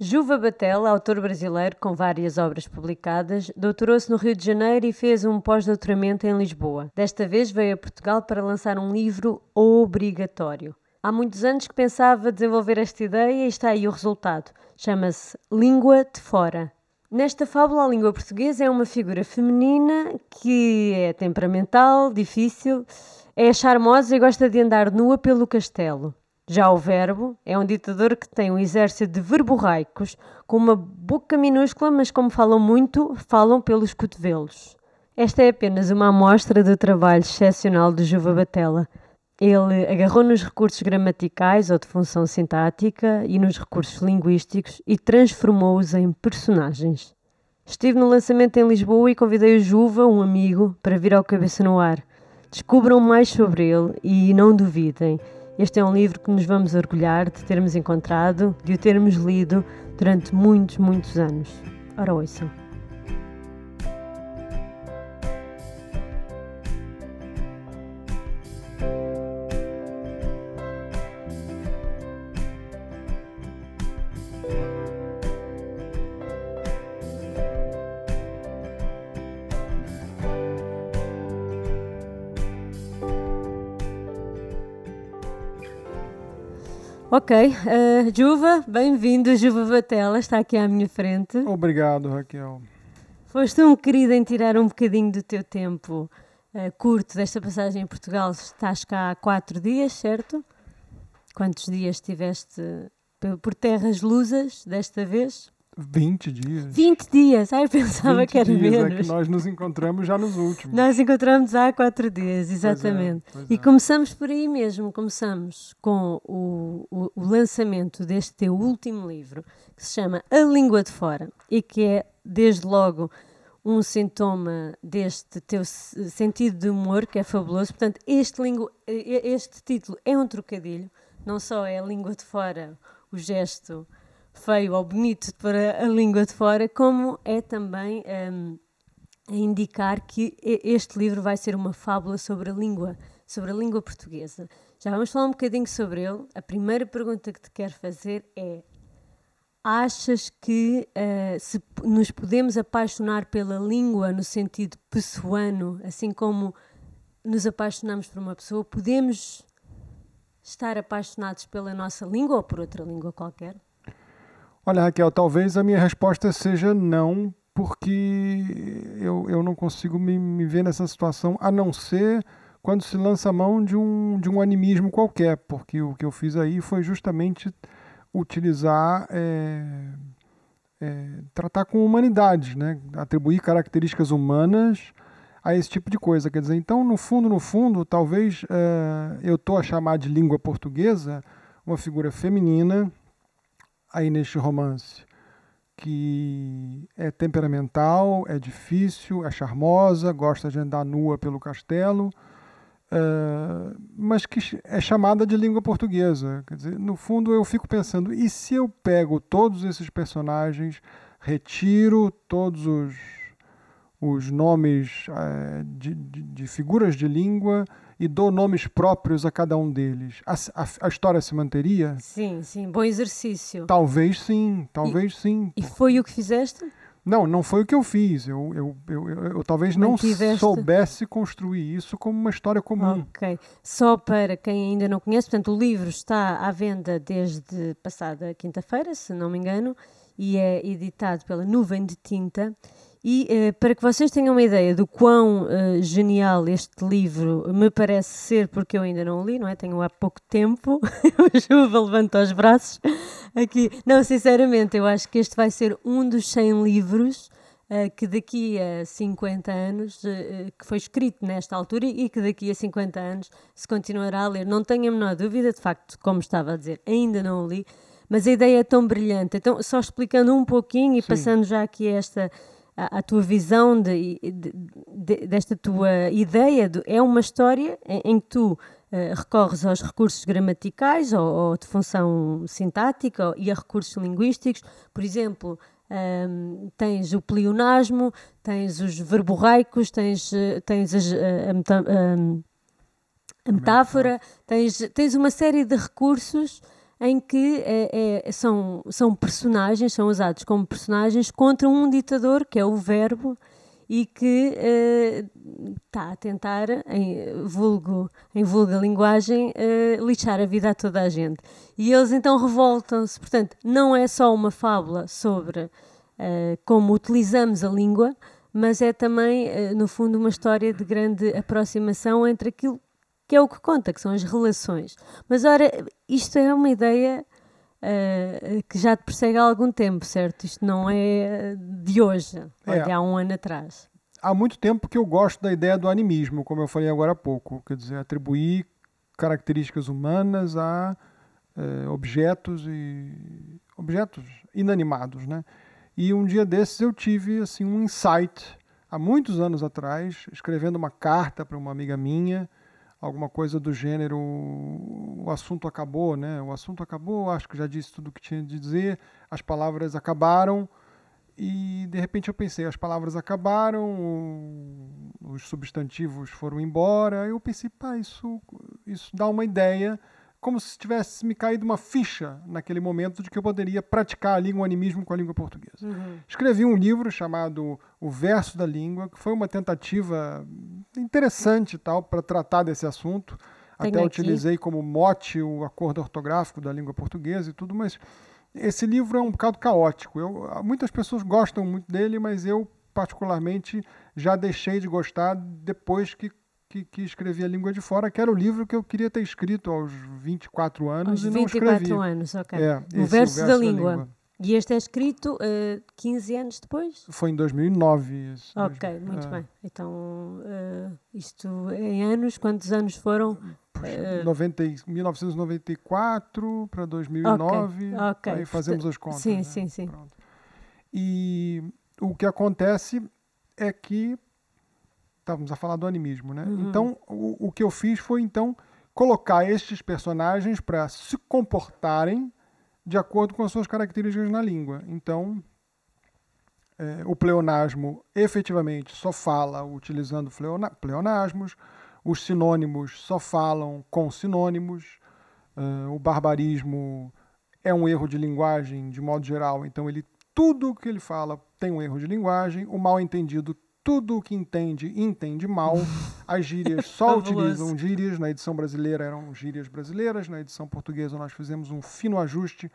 Juva Batella, autor brasileiro com várias obras publicadas, doutorou-se no Rio de Janeiro e fez um pós-doutoramento em Lisboa. Desta vez veio a Portugal para lançar um livro obrigatório. Há muitos anos que pensava desenvolver esta ideia e está aí o resultado. Chama-se Língua de Fora. Nesta fábula, a língua portuguesa é uma figura feminina que é temperamental, difícil, é charmosa e gosta de andar nua pelo castelo. Já o verbo é um ditador que tem um exército de verborraicos com uma boca minúscula, mas como falam muito, falam pelos cotovelos. Esta é apenas uma amostra do trabalho excepcional de Juva Batella. Ele agarrou nos recursos gramaticais ou de função sintática e nos recursos linguísticos e transformou-os em personagens. Estive no lançamento em Lisboa e convidei o Juva, um amigo, para vir ao Cabeça no Ar. Descubram mais sobre ele e não duvidem. Este é um livro que nos vamos orgulhar de termos encontrado, de o termos lido durante muitos, muitos anos. Ora, ouçam. Ok, uh, Juva, bem-vindo, Juva Vatela, está aqui à minha frente. Obrigado, Raquel. Foste um querido em tirar um bocadinho do teu tempo uh, curto desta passagem em Portugal. Estás cá há quatro dias, certo? Quantos dias estiveste por terras lusas desta vez? 20 dias. 20 dias? Ai, eu pensava que era dias, menos. É que nós nos encontramos já nos últimos. Nós encontramos há quatro dias, exatamente. Pois é, pois e é. começamos por aí mesmo. Começamos com o, o, o, lançamento deste teu último livro, que se chama A Língua de Fora, e que é, desde logo, um sintoma deste teu sentido de humor, que é fabuloso. Portanto, este, lingu, este título é um trocadilho. Não só é a língua de fora, o gesto feio ou bonito para a língua de fora, como é também um, a indicar que este livro vai ser uma fábula sobre a língua, sobre a língua portuguesa. Já vamos falar um bocadinho sobre ele. A primeira pergunta que te quero fazer é: achas que uh, se nos podemos apaixonar pela língua no sentido pessoano, assim como nos apaixonamos por uma pessoa, podemos estar apaixonados pela nossa língua ou por outra língua qualquer? Olha, Raquel, talvez a minha resposta seja não, porque eu, eu não consigo me, me ver nessa situação, a não ser quando se lança a mão de um, de um animismo qualquer, porque o que eu fiz aí foi justamente utilizar, é, é, tratar com humanidade, né? atribuir características humanas a esse tipo de coisa. Quer dizer, então, no fundo, no fundo, talvez é, eu estou a chamar de língua portuguesa uma figura feminina aí neste romance, que é temperamental, é difícil, é charmosa, gosta de andar nua pelo castelo, uh, mas que é chamada de língua portuguesa. Quer dizer, no fundo eu fico pensando, e se eu pego todos esses personagens, retiro todos os, os nomes uh, de, de, de figuras de língua, e dou nomes próprios a cada um deles, a, a, a, história se manteria? Sim, sim, bom exercício. Talvez sim, talvez e, sim. E foi o que fizeste? Não, não foi o que eu fiz. Eu, eu, eu, eu, eu talvez não Mantiveste. soubesse construir isso como uma história comum. Ok. Só para quem ainda não conhece, portanto, o livro está à venda desde passada quinta-feira, se não me engano, e é editado pela Nuvem de Tinta. E uh, para que vocês tenham uma ideia do quão uh, genial este livro me parece ser, porque eu ainda não o li, não é? Tenho há pouco tempo, o Juva levanta os braços aqui. Não, sinceramente, eu acho que este vai ser um dos 100 livros uh, que daqui a 50 anos, que foi escrito nesta altura e que daqui a 50 anos se continuará a ler. Não tenho a menor dúvida, de facto, como estava a dizer, ainda não o li, mas a ideia é tão brilhante. Então, só explicando um pouquinho e Sim. passando já aqui esta a, a tua visão de, de, de, desta tua ideia. De, é uma história em, em que tu uh, recorres aos recursos gramaticais ou, ou, de função sintática ou, e a recursos linguísticos. Por exemplo, um, ehm, tens o pleonasmo, tens os verborraicos, tens, eh, tens as, a, a, a, a metáfora, tens, tens uma série de recursos em que é, é, são, são personagens, são usados como personagens contra um ditador, que é o verbo, e que está uh, a tentar, em vulgo, em vulga linguagem, uh, lixar a vida a toda a gente. E eles então revoltam-se. Portanto, não é só uma fábula sobre uh, como utilizamos a língua, mas é também, no fundo, uma história de grande aproximação entre aquilo que é o que conta, que são as relações. Mas, ora, isto é uma ideia uh, que já te persegue há algum tempo, certo? Isto não é de hoje, é de há um ano atrás. Há muito tempo que eu gosto da ideia do animismo, como eu falei agora há pouco, quer dizer, atribuir características humanas a uh, objetos e objetos inanimados, né? E um dia desses eu tive assim um insight há muitos anos atrás, escrevendo uma carta para uma amiga minha, alguma coisa do gênero o assunto acabou, né? O assunto acabou, acho que já disse tudo o que tinha de dizer, as palavras acabaram e de repente eu pensei, as palavras acabaram, os substantivos foram embora, eu pensei, pá, isso, isso dá uma ideia como se tivesse me caído uma ficha naquele momento de que eu poderia praticar ali um animismo com a língua portuguesa. Uhum. Escrevi um livro chamado O Verso da Língua, que foi uma tentativa interessante tal para tratar desse assunto. Tem Até aqui. utilizei como mote o acordo ortográfico da língua portuguesa e tudo, mas esse livro é um bocado caótico. Eu, muitas pessoas gostam muito dele, mas eu particularmente já deixei de gostar depois que que, que escrevi A Língua de Fora, que era o livro que eu queria ter escrito aos 24 anos aos e não 24 escrevi. 24 anos, ok. É, o, verso o, verso da, da língua. língua. E este é escrito uh, eh, 15 anos depois? Foi em 2009. Isso, ok, mesmo. muito é. bem. Então, uh, isto em anos, quantos anos foram? Uh, 90, 1994 para 2009. Ok. okay. Aí fazemos as contas. Sim, né? sim, sim. Pronto. E o que acontece é que estávamos a falar do animismo, né? Uhum. Então, o, o que eu fiz foi, então, colocar estes personagens para se comportarem de acordo com as suas características na língua. Então, é, o pleonasmo efetivamente só fala utilizando pleonasmos, os sinônimos só falam com sinônimos, uh, o barbarismo é um erro de linguagem de modo geral, então ele tudo que ele fala tem um erro de linguagem, o mal entendido tudo o que entende, entende mal. As gírias só utilizam gírias. Na edição brasileira eram gírias brasileiras, na edição portuguesa nós fizemos um fino ajuste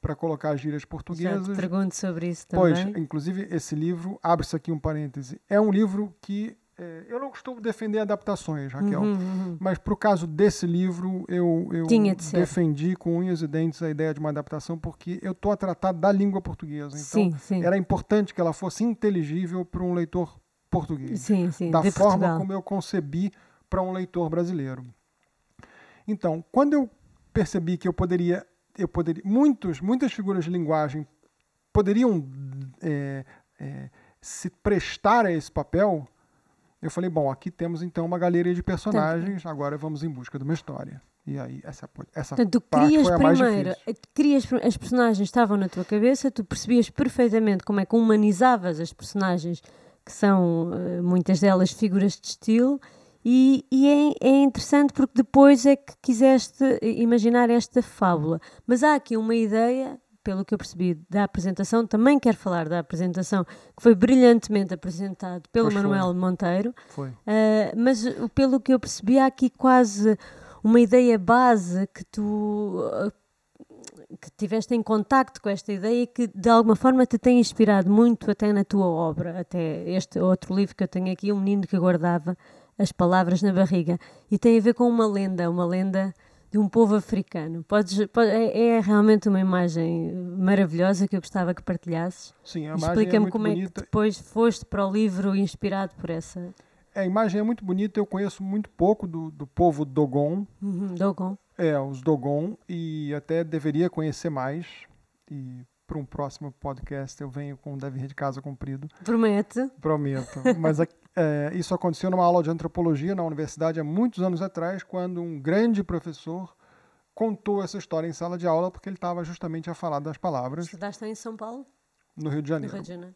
para colocar as gírias portuguesas. Já te pergunto sobre isso também. Pois, inclusive esse livro, abre-se aqui um parêntese, é um livro que é, eu não costumo defender adaptações, Raquel, uhum, uhum. mas para o caso desse livro eu, eu de defendi com unhas e dentes a ideia de uma adaptação porque eu estou a tratar da língua portuguesa. Então sim, sim. era importante que ela fosse inteligível para um leitor português. Sim, sim, da forma Portugal. como eu concebi para um leitor brasileiro. Então, quando eu percebi que eu poderia, eu poderia, muitos, muitas figuras de linguagem poderiam é, é, se prestar a esse papel, eu falei, bom, aqui temos então uma galeria de personagens, agora vamos em busca de uma história. E aí, essa, essa Portanto, tu parte crias foi a primeiro, mais crias, as personagens estavam na tua cabeça, tu percebias perfeitamente como é que humanizavas as personagens que são uh, muitas delas figuras de estilo, e, e é, é, interessante porque depois é que quiseste imaginar esta fábula. Mas há aqui uma ideia, pelo que eu percebi da apresentação, também quero falar da apresentação, que foi brilhantemente apresentado pelo pois Manuel foi. Monteiro. Foi. Uh, mas pelo que eu percebi, há aqui quase uma ideia base que tu que tiveste em contacto com esta ideia e que de alguma forma te tem inspirado muito até na tua obra, até este outro livro que eu tenho aqui, Um Menino que Guardava as Palavras na Barriga, e tem a ver com uma lenda, uma lenda de um povo africano. Podes, pode, é, é, realmente uma imagem maravilhosa que eu gostava que partilhasses. Sim, a imagem é Explica-me é como bonita. é que depois foste para o livro inspirado por essa. A imagem é muito bonita, eu conheço muito pouco do, do povo Dogon. Uhum, Dogon. É, os Dogon, e até deveria conhecer mais. E para um próximo podcast eu venho com um dever de casa cumprido. Promete? Prometo. Mas é, isso aconteceu numa aula de antropologia na universidade há muitos anos atrás, quando um grande professor contou essa história em sala de aula, porque ele estava justamente a falar das palavras. Estudaste em São Paulo? No Rio de Janeiro. No Rio de Janeiro.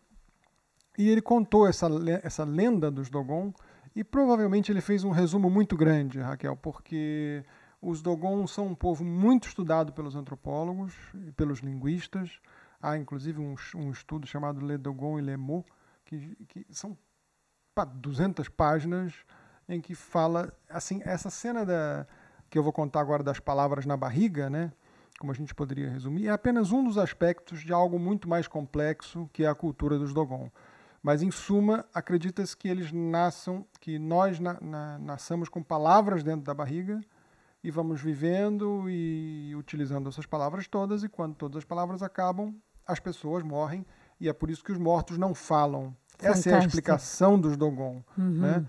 E ele contou essa, essa lenda dos Dogon, e provavelmente ele fez um resumo muito grande, Raquel, porque Os Dogon são um povo muito estudado pelos antropólogos e pelos linguistas. Há inclusive um, um estudo chamado Le Dogon e Le Mo, que, que são 200 páginas em que fala assim essa cena da que eu vou contar agora das palavras na barriga, né? Como a gente poderia resumir, é apenas um dos aspectos de algo muito mais complexo que é a cultura dos Dogon. Mas em suma, acredita-se que eles nasçam, que nós na, na, nasçamos com palavras dentro da barriga e vamos vivendo e utilizando essas palavras todas e quando todas as palavras acabam, as pessoas morrem e é por isso que os mortos não falam. Fantástico. Essa é a explicação dos Dogon, uhum. né?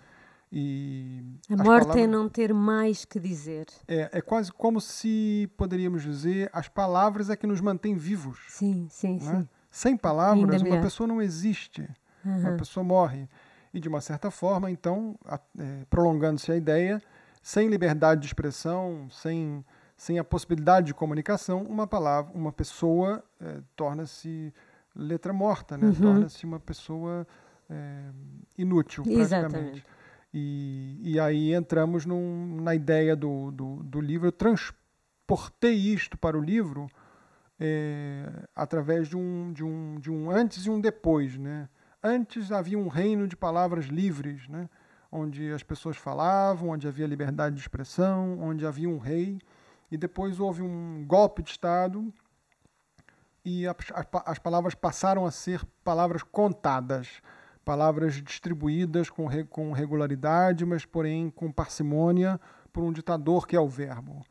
E a morte é palavras... é não ter mais que dizer. É, é quase como se poderíamos dizer as palavras é que nos mantém vivos. Sim, sim, né? sim. Sem palavras, uma pessoa não existe. Uhum. Uma pessoa morre. E de uma certa forma, então, é, prolongando-se a ideia, sem liberdade de expressão, sem, sem a possibilidade de comunicação, uma palavra, uma pessoa é, torna-se letra morta, né? Uhum. Torna-se uma pessoa é, inútil, praticamente. Exatamente. E, e aí entramos num, na ideia do, do, do, livro. Eu transportei isto para o livro é, através de um, de, um, de um antes e um depois. Né? Antes havia um reino de palavras livres, né? Onde as pessoas falavam, onde havia liberdade de expressão, onde havia um rei. E depois houve um golpe de Estado e as, as palavras passaram a ser palavras contadas palavras distribuídas com, com regularidade, mas porém com parcimônia por um ditador que é o verbo.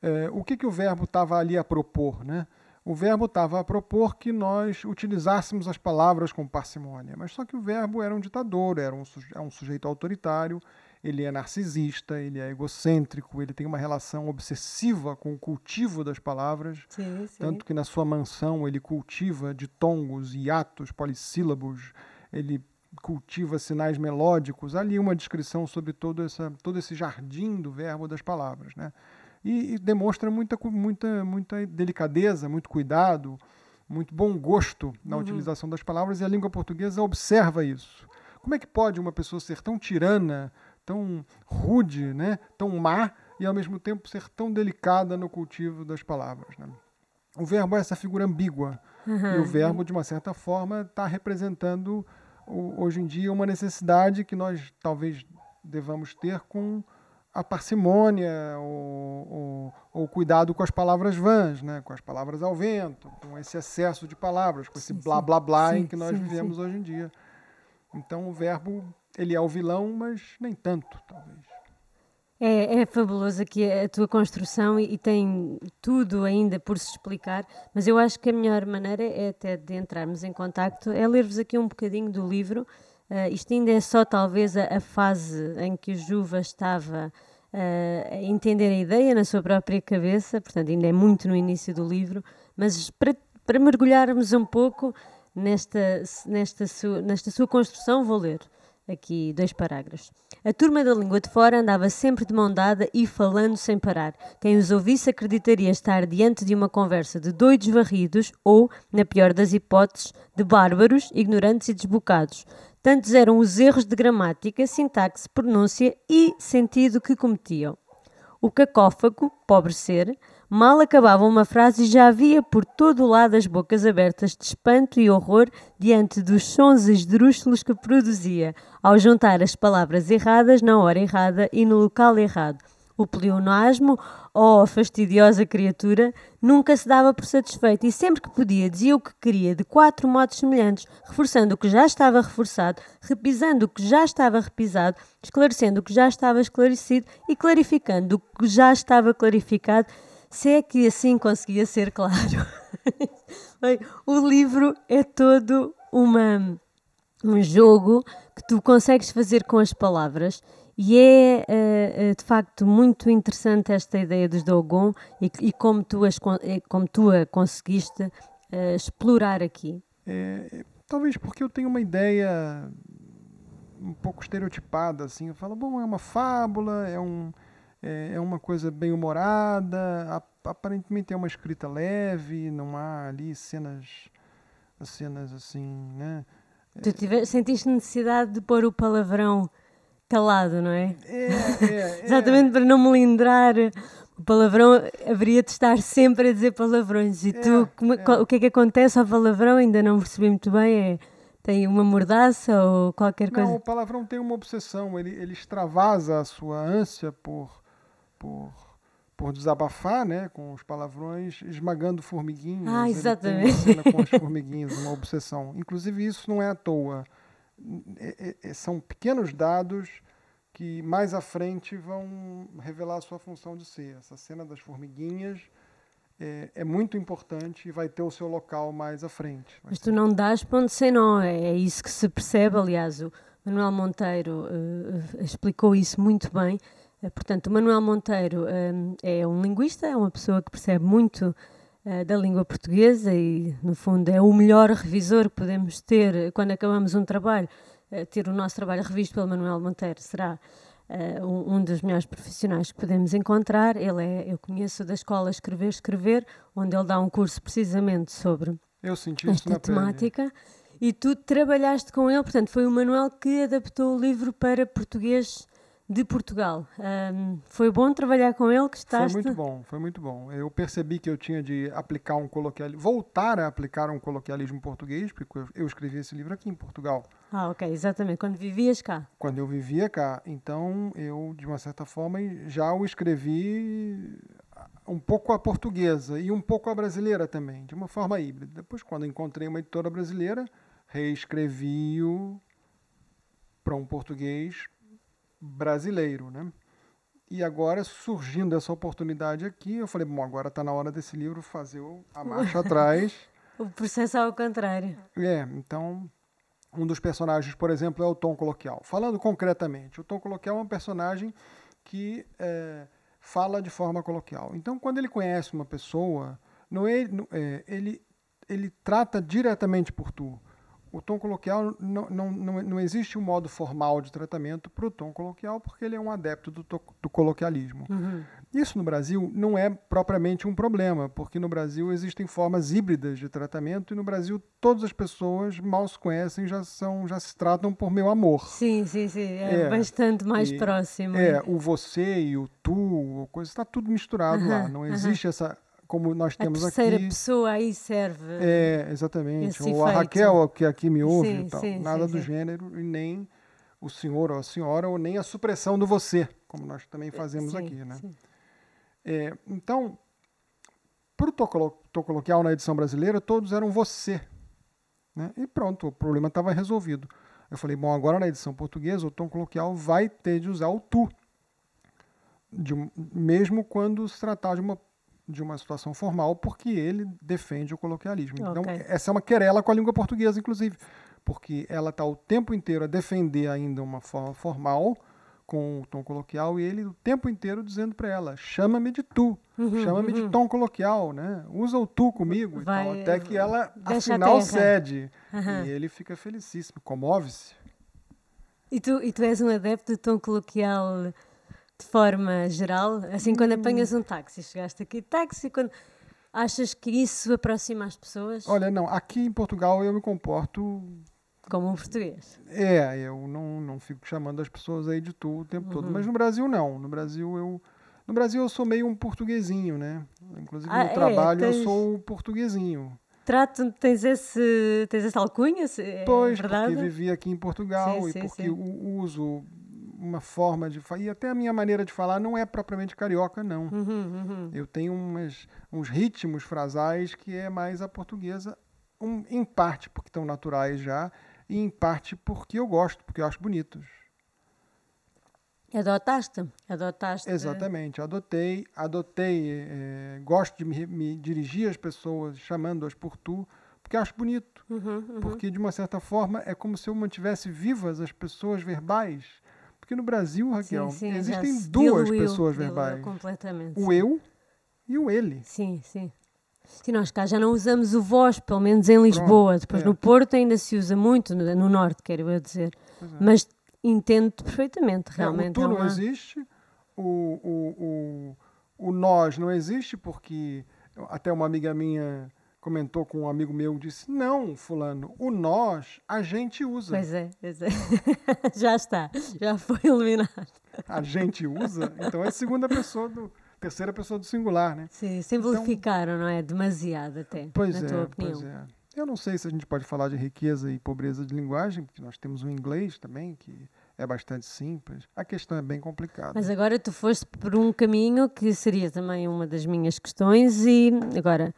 É, o que, que o verbo estava ali a propor? Né? O verbo estava a propor que nós utilizássemos as palavras com parcimônia, mas só que o verbo era um ditador, era um, é um sujeito autoritário, ele é narcisista, ele é egocêntrico, ele tem uma relação obsessiva com o cultivo das palavras, sim, sim. tanto que na sua mansão ele cultiva ditongos, hiatos, polissílabos, ele cultiva sinais melódicos, ali uma descrição sobre todo, essa, todo esse jardim do verbo das palavras. Né? E, e demonstra muita, muita, muita delicadeza, muito cuidado, muito bom gosto na uhum. utilização das palavras, e a língua portuguesa observa isso. Como é que pode uma pessoa ser tão tirana, tão rude, né, tão má, e ao mesmo tempo ser tão delicada no cultivo das palavras? Né? O verbo é essa figura ambígua, uhum. e o verbo, de uma certa forma, está representando hoje em dia uma necessidade que nós talvez devamos ter com a parcimônia ou, o cuidado com as palavras vãs, né? com as palavras ao vento, com esse excesso de palavras, com sim, esse blá blá blá sim, em que nós sim, vivemos hoje em dia. Então o verbo ele é o vilão, mas nem tanto, talvez. É, é fabuloso aqui a tua construção e, e, tem tudo ainda por se explicar, mas eu acho que a melhor maneira é até de entrarmos em contacto, é ler-vos aqui um bocadinho do livro. Uh, isto ainda é só talvez a, a fase em que o Juva estava uh, a entender a ideia na sua própria cabeça, portanto ainda é muito no início do livro, mas para, para mergulharmos um pouco nesta, nesta, su, nesta sua construção, vou ler aqui dois parágrafos. A turma da língua de fora andava sempre de mão dada e falando sem parar. Quem os ouvisse acreditaria estar diante de uma conversa de doidos varridos ou, na pior das hipóteses, de bárbaros, ignorantes e desbocados. Tantos eram os erros de gramática, sintaxe, pronúncia e sentido que cometiam. O cacófago, pobre ser, Mal acabava uma frase e já havia por todo o lado as bocas abertas de espanto e horror diante dos sons esdrúxulos que produzia, ao juntar as palavras erradas na hora errada e no local errado. O pleonasmo, oh fastidiosa criatura, nunca se dava por satisfeito e sempre que podia dizia o que queria de quatro modos semelhantes, reforçando o que já estava reforçado, repisando o que já estava repisado, esclarecendo o que já estava esclarecido e clarificando o que já estava clarificado se é que assim conseguia ser claro. Bem, o livro é todo uma, um jogo que tu consegues fazer com as palavras e é uh, de facto muito interessante esta ideia dos Dogon e, e como, tu as, como tu a conseguiste explorar aqui. É, talvez porque eu tenho uma ideia um pouco estereotipada, assim. Eu falo, bom, é uma fábula, é um é, é uma coisa bem humorada, aparentemente é uma escrita leve, não há ali cenas, cenas assim, né? Tu tive, sentiste necessidade de pôr o palavrão calado, não é? É, é, Exatamente para não melindrar o palavrão haveria de estar sempre a dizer palavrões. E tu, É, como- é. qual- o que é que acontece ao palavrão? Ainda não percebi muito bem. É, tem uma mordaça ou qualquer coisa? Não, o palavrão tem uma obsessão, ele, ele extravasa a sua ânsia por, por, por desabafar, né, com os palavrões, esmagando formiguinhas. Ah, Ele tem exatamente. uma cena com as formiguinhas, uma obsessão. Inclusive, isso não é à toa. É- é- é- são pequenos dados que mais à frente vão revelar a sua função de ser. Essa cena das formiguinhas é, é muito importante e vai ter o seu local mais à frente. Mas tu não dás ponto sem nó, é, é isso que se percebe. Aliás, o Manuel Monteiro eh, explicou isso muito bem. Eh, portanto, o Manuel Monteiro é um linguista, é uma pessoa que percebe muito eh, da língua portuguesa e, no fundo, é o melhor revisor que podemos ter quando acabamos um trabalho. eh, ter o nosso trabalho revisto pelo Manuel Monteiro será eh, um, um dos melhores profissionais que podemos encontrar. Ele é, eu conheço da escola Escrever Escrever, onde ele dá um curso precisamente sobre Eu senti isso esta na pele. temática e tu trabalhaste com ele, portanto, foi o Manuel que adaptou o livro para português de Portugal. Ahm, foi bom trabalhar com ele, que Foi estás. muito bom, foi muito bom. Eu percebi que eu tinha de aplicar um coloquialismo, voltar a aplicar um coloquialismo português, porque eu- eu escrevi esse livro aqui em Portugal, Ah, ok, exatamente, quando vivias cá. quando eu vivia cá. Então, eu, de uma certa forma, já o escrevi um pouco a portuguesa e um pouco a brasileira também, de uma forma híbrida. Depois, quando encontrei uma editora brasileira, reescrevi-o para um português brasileiro, né? E agora, surgindo essa oportunidade aqui, eu falei, bom, agora está na hora desse livro fazer a marcha atrás. O processo ao contrário. É, então, um dos personagens, por exemplo, é o Tom Coloquial. Falando concretamente, o Tom Coloquial é um personagem que é, fala de forma coloquial. Então, quando ele conhece uma pessoa, não é, não- é, ele, ele trata diretamente por tu. O tom coloquial não, não, não, não existe um modo formal de tratamento para o tom coloquial, porque ele é um adepto do, to- do coloquialismo. Uhum. Isso no Brasil não é propriamente um problema, porque no Brasil existem formas híbridas de tratamento e no Brasil todas as pessoas mal se conhecem, já são, já se tratam por meu amor. Sim, sim, sim, é, É, bastante mais e- próximo. É, o você e o tu, coisa está tudo misturado lá. Aham, Não existe essa como nós A temos terceira aqui. pessoa aí serve. É, exatamente. Ou a. Raquel que aqui me ouve, Sim, e tal. sim, nada sim, do gênero e nem o senhor ou a senhora ou nem a supressão do você, como nós também fazemos Sim, aqui, né? É, então, para o na edição brasileira, todos eram você. Né? E pronto, o problema estava resolvido. Eu falei, bom, agora na edição portuguesa, o tom coloquial vai ter de usar o tu. De mesmo quando se tratar de uma, de uma situação formal, porque ele defende o coloquialismo. Então, Ok. essa é uma querela com a língua portuguesa, inclusive, porque ela está o tempo inteiro a defender ainda uma forma formal, com o tom coloquial, e ele o tempo inteiro dizendo para ela: chama-me de tu, Uhum, chama-me de tom coloquial, né? Usa o tu comigo, Vai- até que ela afinal cede. Aham. E ele fica felicíssimo, comove-se. E tu, e tu és um adepto do tom coloquial de forma geral? Assim, quando Hum. apanhas um táxi, chegaste aqui táxi, quando achas que isso aproxima as pessoas Olha, não, aqui em Portugal eu me comporto. como um português? É, eu não, não fico chamando as pessoas aí de tu o tempo Uhum. todo. Mas no Brasil não. No Brasil eu. No Brasil eu sou meio um portuguesinho, né? Inclusive Ah, no é? trabalho eu Tens- sou o portuguesinho. Trato, tens esse, tens essa alcunha? É Pois, verdade? porque vivi aqui em Portugal Sim, e sim, porque sim. u- uso uma forma de falar. E até a minha maneira de falar não é propriamente carioca, não. Uhum, uhum. Eu tenho umas, uns ritmos frasais que é mais a portuguesa, um, em parte porque estão naturais já, e em parte porque eu gosto, porque eu acho bonitos. Adotaste? Adotaste. Exatamente, adotei, adotei, eh, gosto de me, me dirigir às pessoas chamando-as por tu, porque acho bonito. Uhum, uhum. Porque, de uma certa forma, é como se eu mantivesse vivas as pessoas verbais. Porque no Brasil, Raquel, Sim, sim, existem se duas pessoas verbais: o eu e o ele. Sim, sim. Sim, nós cá já não usamos o vós, pelo menos em Lisboa. Depois é. no Porto ainda se usa muito, no, no Norte, quero eu dizer. É. Mas entendo perfeitamente, É, realmente. o tu não uma- existe, o, o, o, o nós não existe, porque até uma amiga minha comentou com um amigo meu, disse, não, fulano, o nós a gente usa. Pois é, pois é. já está, já foi eliminado. A gente usa, então é segunda pessoa do terceira pessoa do singular, né? Sim, simplificaram, então, não é? Demasiado até, pois na é, tua opinião. Pois é. Eu não sei se a gente pode falar de riqueza e pobreza de linguagem, porque nós temos o inglês também, que é bastante simples. A questão é bem complicada. Mas agora tu foste por um caminho que seria também uma das minhas questões e agora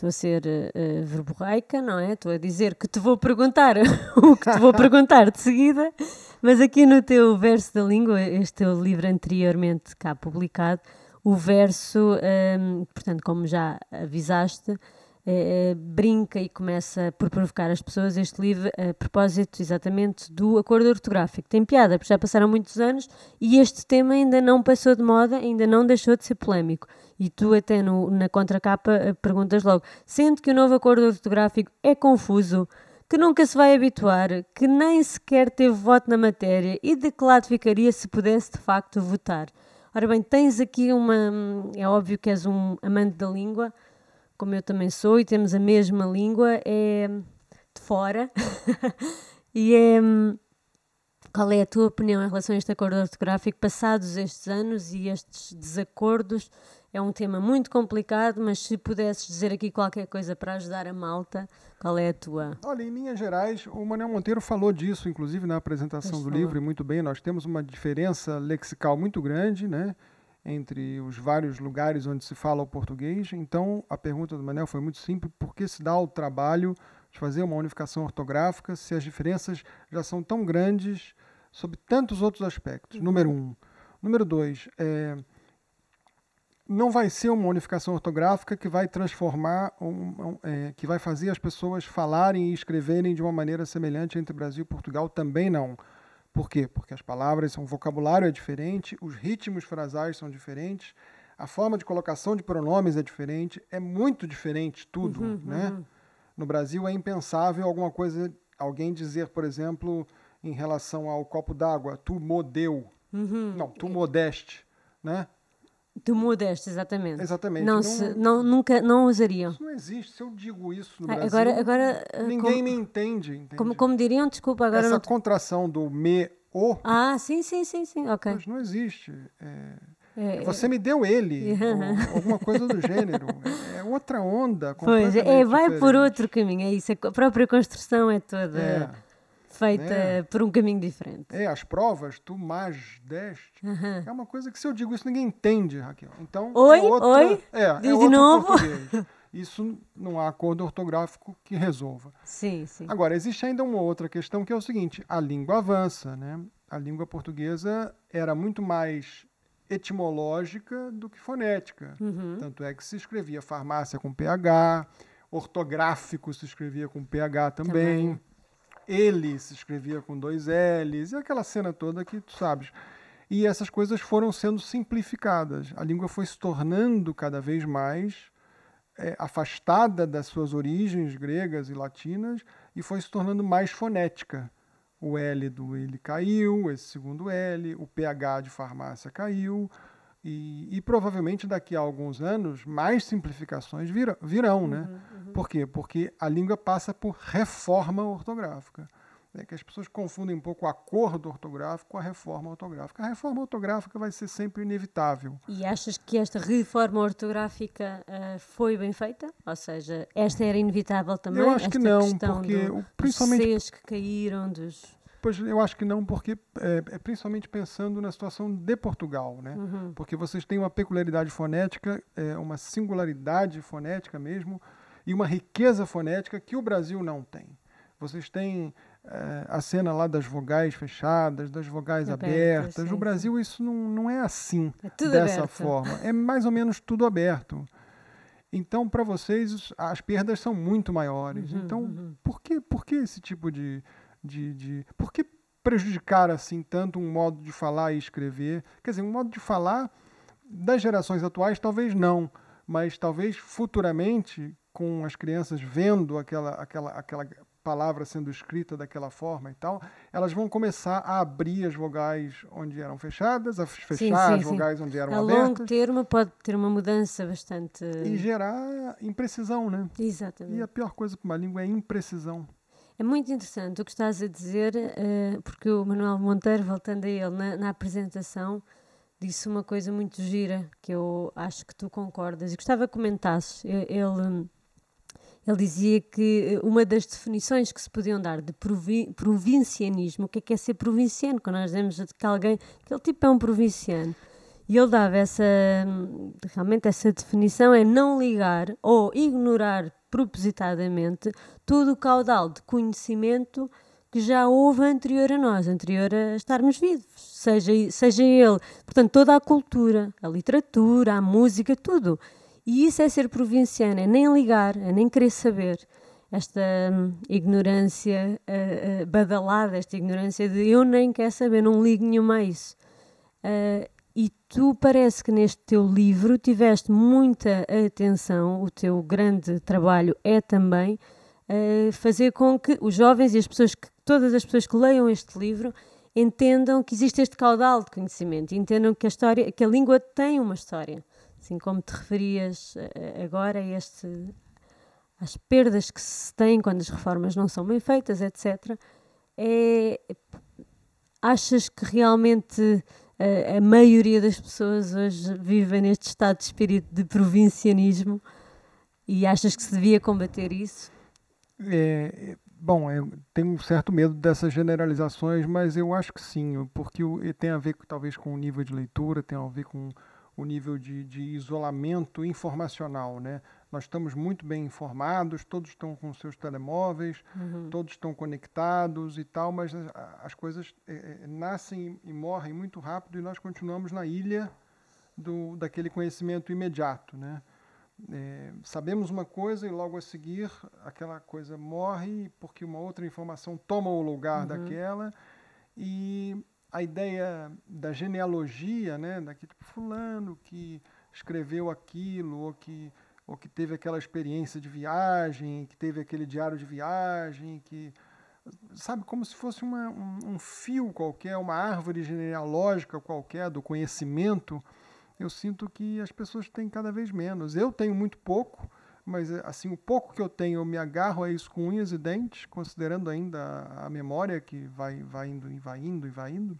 estou a ser uh, verborreica, não é? Estou a dizer que te vou perguntar o que te vou perguntar de seguida, mas aqui no teu verso da língua, este teu livro anteriormente cá publicado, o verso, um, ehm, portanto, como já avisaste, é, brinca e começa por provocar as pessoas este livro a propósito exatamente do acordo ortográfico. Tem piada, porque já passaram muitos anos e este tema ainda não passou de moda, ainda não deixou de ser polémico. E tu até no, na contracapa eh, perguntas logo, sendo que o novo acordo ortográfico é confuso, que nunca se vai habituar, que nem sequer teve voto na matéria e de que lado ficaria se pudesse de facto votar. Ora bem, tens aqui uma. Hum, é óbvio que és um amante da língua, como eu também sou, e temos a mesma língua, é de fora. e é. Qual é a tua opinião em relação a este acordo ortográfico, passados estes anos e estes desacordos? É um tema muito complicado, mas se pudesses dizer aqui qualquer coisa para ajudar a malta, qual é a tua? Olha, em linhas gerais, o Manuel Monteiro falou disso, inclusive na apresentação do livro, e muito bem. Nós temos uma diferença lexical muito grande, né? Entre os vários lugares onde se fala o português. Então, a pergunta do Manel foi muito simples: por que se dá o trabalho de fazer uma unificação ortográfica se as diferenças já são tão grandes sobre tantos outros aspectos? Uhum. Número um. Número dois, é, não vai ser uma unificação ortográfica que vai transformar, um, um, é, que vai fazer as pessoas falarem e escreverem de uma maneira semelhante entre Brasil e Portugal, também não. Por quê? Porque as palavras, o vocabulário é diferente, os ritmos frasais são diferentes, a forma de colocação de pronomes é diferente, é muito diferente tudo, uhum, né? Uhum. No Brasil é impensável alguma coisa, alguém dizer, por exemplo, em relação ao copo d'água, tu modeu. Uhum. Não, tu modeste, né? Tu modeste, exatamente. Exatamente. Não, não, se, não, nunca, não usariam. Isso não existe. Se eu digo isso no ah, Brasil, agora, agora, ah, ninguém como, me entende, entende. Como, como diriam, desculpa, agora Essa não... contração do me, o... Ah, sim, sim, sim, sim, ok. Mas não existe. É, é, você me deu ele, ou, alguma coisa do gênero. É, é outra onda. Pois, é, vai diferente. por outro caminho, é isso. A própria construção é toda... É feita né? por um caminho diferente. É, as provas, tu mais deste, uhum. é uma coisa que se eu digo isso ninguém entende, Raquel. Então, oi, é outra, oi, é, é diz de novo. Português. Isso não há acordo ortográfico que resolva. Sim, sim. Agora, existe ainda uma outra questão que é o seguinte: a língua avança, né? A língua portuguesa era muito mais etimológica do que fonética. Uhum. Tanto é que se escrevia farmácia com PH, ortográfico se escrevia com PH também. também. Ele se escrevia com dois L's, e aquela cena toda que tu sabes. E essas coisas foram sendo simplificadas. A língua foi se tornando cada vez mais é, afastada das suas origens gregas e latinas e foi se tornando mais fonética. O L do ele caiu, esse segundo L, o PH de farmácia caiu, e, e, provavelmente daqui a alguns anos mais simplificações virão, virão né? Uhum, uhum. Por quê? Porque a língua passa por reforma ortográfica. É que as pessoas confundem um pouco o acordo ortográfico com a reforma ortográfica. A reforma ortográfica vai ser sempre inevitável. E achas que esta reforma ortográfica uh, foi bem feita? Ou seja, esta era inevitável também? Eu acho esta que não, porque do, principalmente os Cs que caíram dos Pois eu acho que não, porque é, é principalmente pensando na situação de Portugal, né? Uhum. Porque vocês têm uma peculiaridade fonética, é, uma singularidade fonética mesmo, e uma riqueza fonética que o Brasil não tem. Vocês têm é, a cena lá das vogais fechadas, das vogais abertas. abertas. No Brasil isso não, não é assim, é dessa aberto. forma. É mais ou menos tudo aberto. Então, para vocês, as perdas são muito maiores. Uhum, então, uhum. Por, que, por que esse tipo de, de, de. Por que prejudicar assim tanto um modo de falar e escrever? Quer dizer, um modo de falar das gerações atuais talvez não, mas talvez futuramente com as crianças vendo aquela, aquela, aquela palavra sendo escrita daquela forma e tal, elas vão começar a abrir as vogais onde eram fechadas, a fechar sim, sim, as vogais sim. onde eram a abertas. A longo termo pode ter uma mudança bastante... E gerar imprecisão, né? Exatamente. E a pior coisa para uma língua é imprecisão. É muito interessante o que estás a dizer, uh, porque o Manuel Monteiro, voltando a ele na, na apresentação, disse uma coisa muito gira que eu acho que tu concordas e gostava que comentasses. Ele, ele dizia que uma das definições que se podiam dar de provincianismo, o que é que é ser provinciano? Quando nós dizemos que alguém, aquele tipo é um provinciano. E ele dava essa, realmente essa definição é não ligar ou ignorar propositadamente todo o caudal de conhecimento que já houve anterior a nós, anterior a estarmos vivos, seja, seja ele, portanto, toda a cultura, a literatura, a música, tudo. E isso é ser provinciano, é nem ligar, é nem querer saber. Esta hum, ignorância uh, uh, badalada, esta ignorância de eu nem quero saber, não ligo nenhuma a isso. Uh, tu parece que neste teu livro tiveste muita atenção, o teu grande trabalho é também fazer com que os jovens e as pessoas que todas as pessoas que leiam este livro entendam que existe este caudal de conhecimento, entendam que a história, que a língua tem uma história, assim como te referias eh, agora a este às perdas que se têm quando as reformas não são bem feitas, etc. É, achas que realmente a, maioria das pessoas hoje vivem neste estado de espírito de provincianismo e achas que se devia combater isso? É, Bom, eu tenho um certo medo dessas generalizações, mas eu acho que sim, porque tem a ver talvez com o nível de leitura, tem a ver com o nível de, de isolamento informacional, né? Nós estamos muito bem informados, todos estão com seus telemóveis, uhum. todos estão conectados e tal, mas as, as coisas é, é, nascem e morrem muito rápido e nós continuamos na ilha do, daquele conhecimento imediato, né? é, sabemos uma coisa e logo a seguir aquela coisa morre porque uma outra informação toma o lugar uhum. daquela e a ideia da genealogia, né, daquele tipo, fulano que escreveu aquilo ou que ou que teve aquela experiência de viagem, que teve aquele diário de viagem, que sabe como se fosse uma, um, um fio qualquer, uma árvore genealógica qualquer do conhecimento eu sinto que as pessoas têm cada vez menos. Eu tenho muito pouco, mas assim o pouco que eu tenho eu me agarro a isso com unhas e dentes, considerando ainda a memória que vai, vai indo e vai indo e vai indo.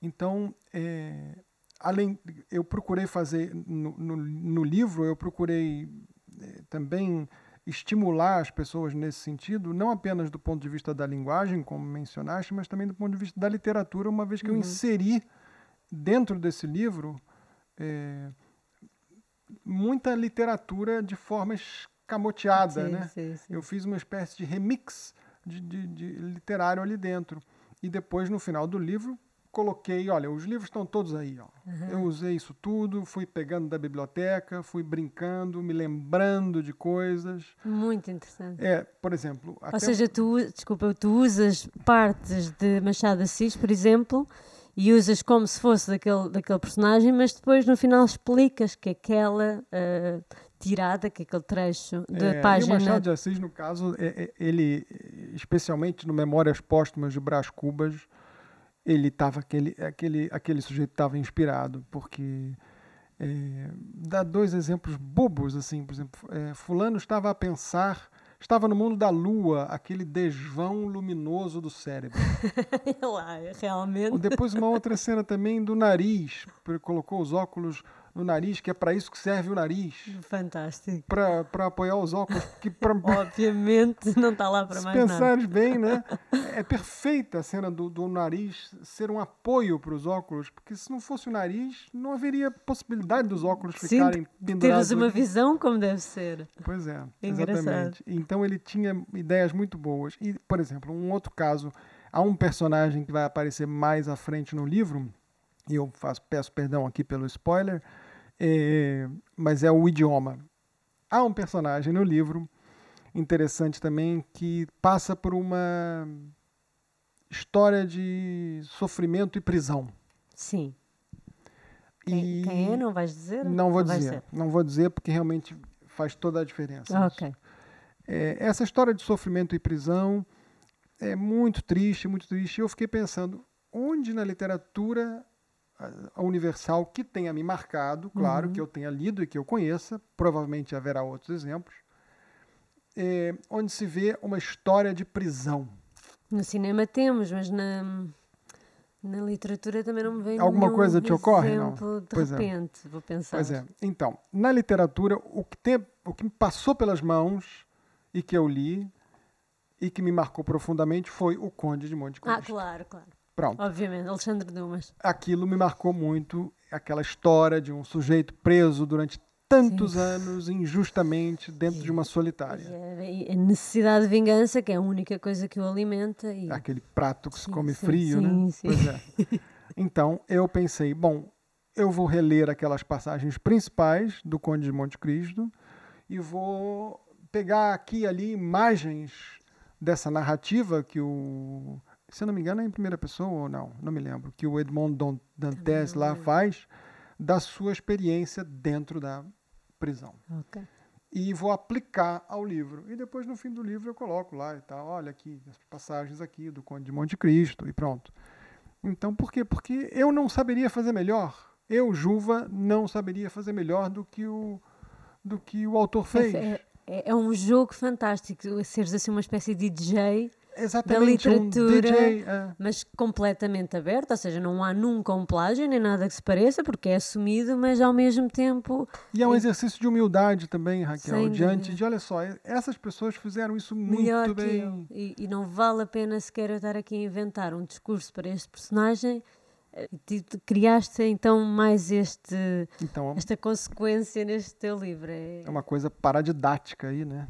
Então, é, além, eu procurei fazer no, no, no livro, eu procurei é, também estimular as pessoas nesse sentido, não apenas do ponto de vista da linguagem, como mencionaste, mas também do ponto de vista da literatura, uma vez que uhum. eu inseri dentro desse livro é, muita literatura de forma escamoteada, sim, né? Sim, sim. Eu fiz uma espécie de remix de, de, de, literário ali dentro. E depois, no final do livro, coloquei, olha, os livros estão todos aí. Ó. Uhum. Eu usei isso tudo, fui pegando da biblioteca, fui brincando, me lembrando de coisas. Muito interessante. É, por exemplo... Ou seja, tu, desculpa, tu usas partes de Machado Assis, por exemplo, e usas como se fosse daquele, daquele personagem, mas depois no final explicas que aquela uh, tirada, que aquele trecho da é, página. E o Machado de Assis, no caso, é, é, ele, especialmente no Memórias Póstumas de Brás Cubas, ele estava aquele, aquele, aquele sujeito estava inspirado, porque é, dá dois exemplos bobos assim, por exemplo, é, fulano estava a pensar Estava no mundo da lua, aquele desvão luminoso do cérebro. Lá, realmente. Depois uma outra cena também do nariz. Colocou os óculos no nariz, que é para isso que serve o nariz. Fantástico. Para apoiar os óculos. Que pra... Obviamente não está lá para mais nada. Se pensares bem, né? É perfeita a cena do, do nariz ser um apoio para os óculos, porque se não fosse o nariz, não haveria possibilidade dos óculos Sim, ficarem pendurados. Teres uma visão como deve ser. Pois é, Engraçado. exatamente. Então ele tinha ideias muito boas. E, por exemplo, um outro caso, há um personagem que vai aparecer mais à frente no livro, e eu faço, peço perdão aqui pelo spoiler, é, mas é o idioma. Há um personagem no livro interessante também que passa por uma história de sofrimento e prisão. Sim. E quem, é? Não vais dizer? Não vou não dizer. Não vou dizer porque realmente faz toda a diferença. Ok. É, essa história de sofrimento e prisão é muito triste, muito triste. Eu fiquei pensando, onde na literatura a universal que tenha me marcado, claro, uhum. que eu tenha lido e que eu conheça, provavelmente haverá outros exemplos, é, onde se vê uma história de prisão. No cinema temos, mas na, Na literatura também não me vem Alguma coisa te ocorre? Não. de Pois é. repente, vou pensar. Pois é. Então, na literatura, o que, tem, o que me passou pelas mãos e que eu li e que me marcou profundamente foi O Conde de Monte Cristo. Ah, claro, claro. Pronto. Obviamente, Alexandre Dumas. Aquilo me marcou muito, aquela história de um sujeito preso durante tantos Sim. anos injustamente dentro de uma E solitária. é- A necessidade de vingança, que é a única coisa que o alimenta. E... Aquele prato que se come sim, frio, né? sim. Pois é. Então, eu pensei, bom, eu vou reler aquelas passagens principais do Conde de Monte Cristo e vou pegar aqui e ali imagens dessa narrativa que o. Se eu não me engano, é em primeira pessoa ou não, não me lembro, que o Edmond Dan- Dantes lá faz da sua experiência dentro da prisão Ok. e vou aplicar ao livro. E depois, no fim do livro, eu coloco lá e tal. Olha aqui, as passagens aqui do Conde de Monte Cristo e pronto. Então, por quê? Porque eu não saberia fazer melhor. Eu, Juva, não saberia fazer melhor do que o, do que o autor fez. É, é- é um jogo fantástico, seres assim uma espécie de DJ, Exatamente, um literatura, DJ. é. mas completamente aberto, ou seja, não há nunca um plágio nem nada que se pareça, porque é assumido, mas ao mesmo tempo E é um É- exercício de humildade também, Raquel, Sem diante dúvida. de, olha só, essas pessoas fizeram isso muito melhor que bem. E, e não vale a pena sequer eu estar aqui a inventar um discurso para este personagem. Eh, criaste então mais este, Então, esta consequência neste teu livro. É, é uma coisa paradidática aí, né?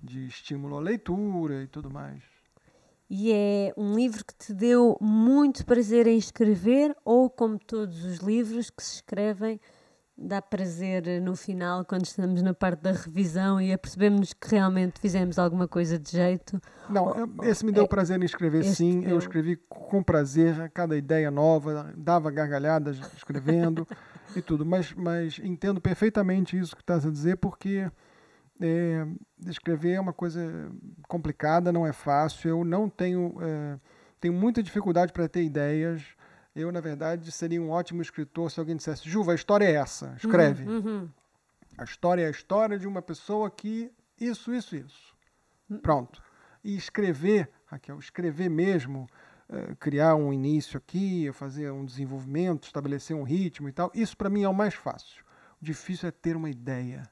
De estímulo à leitura e tudo mais. E é um livro que te deu muito prazer em escrever, ou como todos os livros que se escrevem, dá prazer no final, quando estamos na parte da revisão e apercebemos que realmente fizemos alguma coisa de jeito. Não, esse me deu prazer em escrever, sim. Eu escrevi com prazer, cada ideia nova, dava gargalhadas escrevendo e tudo. Mas, mas entendo perfeitamente isso que estás a dizer, porque é, escrever é uma coisa complicada, não é fácil. Eu não tenho, é, tenho muita dificuldade para ter ideias. Eu, na verdade, seria um ótimo escritor se alguém dissesse: Juva, a história é essa, escreve. Uhum. A história é a história de uma pessoa que isso, isso, isso. Pronto. E escrever, Raquel, escrever mesmo, eh, criar um início aqui, fazer um desenvolvimento, estabelecer um ritmo e tal, isso para mim é o mais fácil. O difícil é ter uma ideia,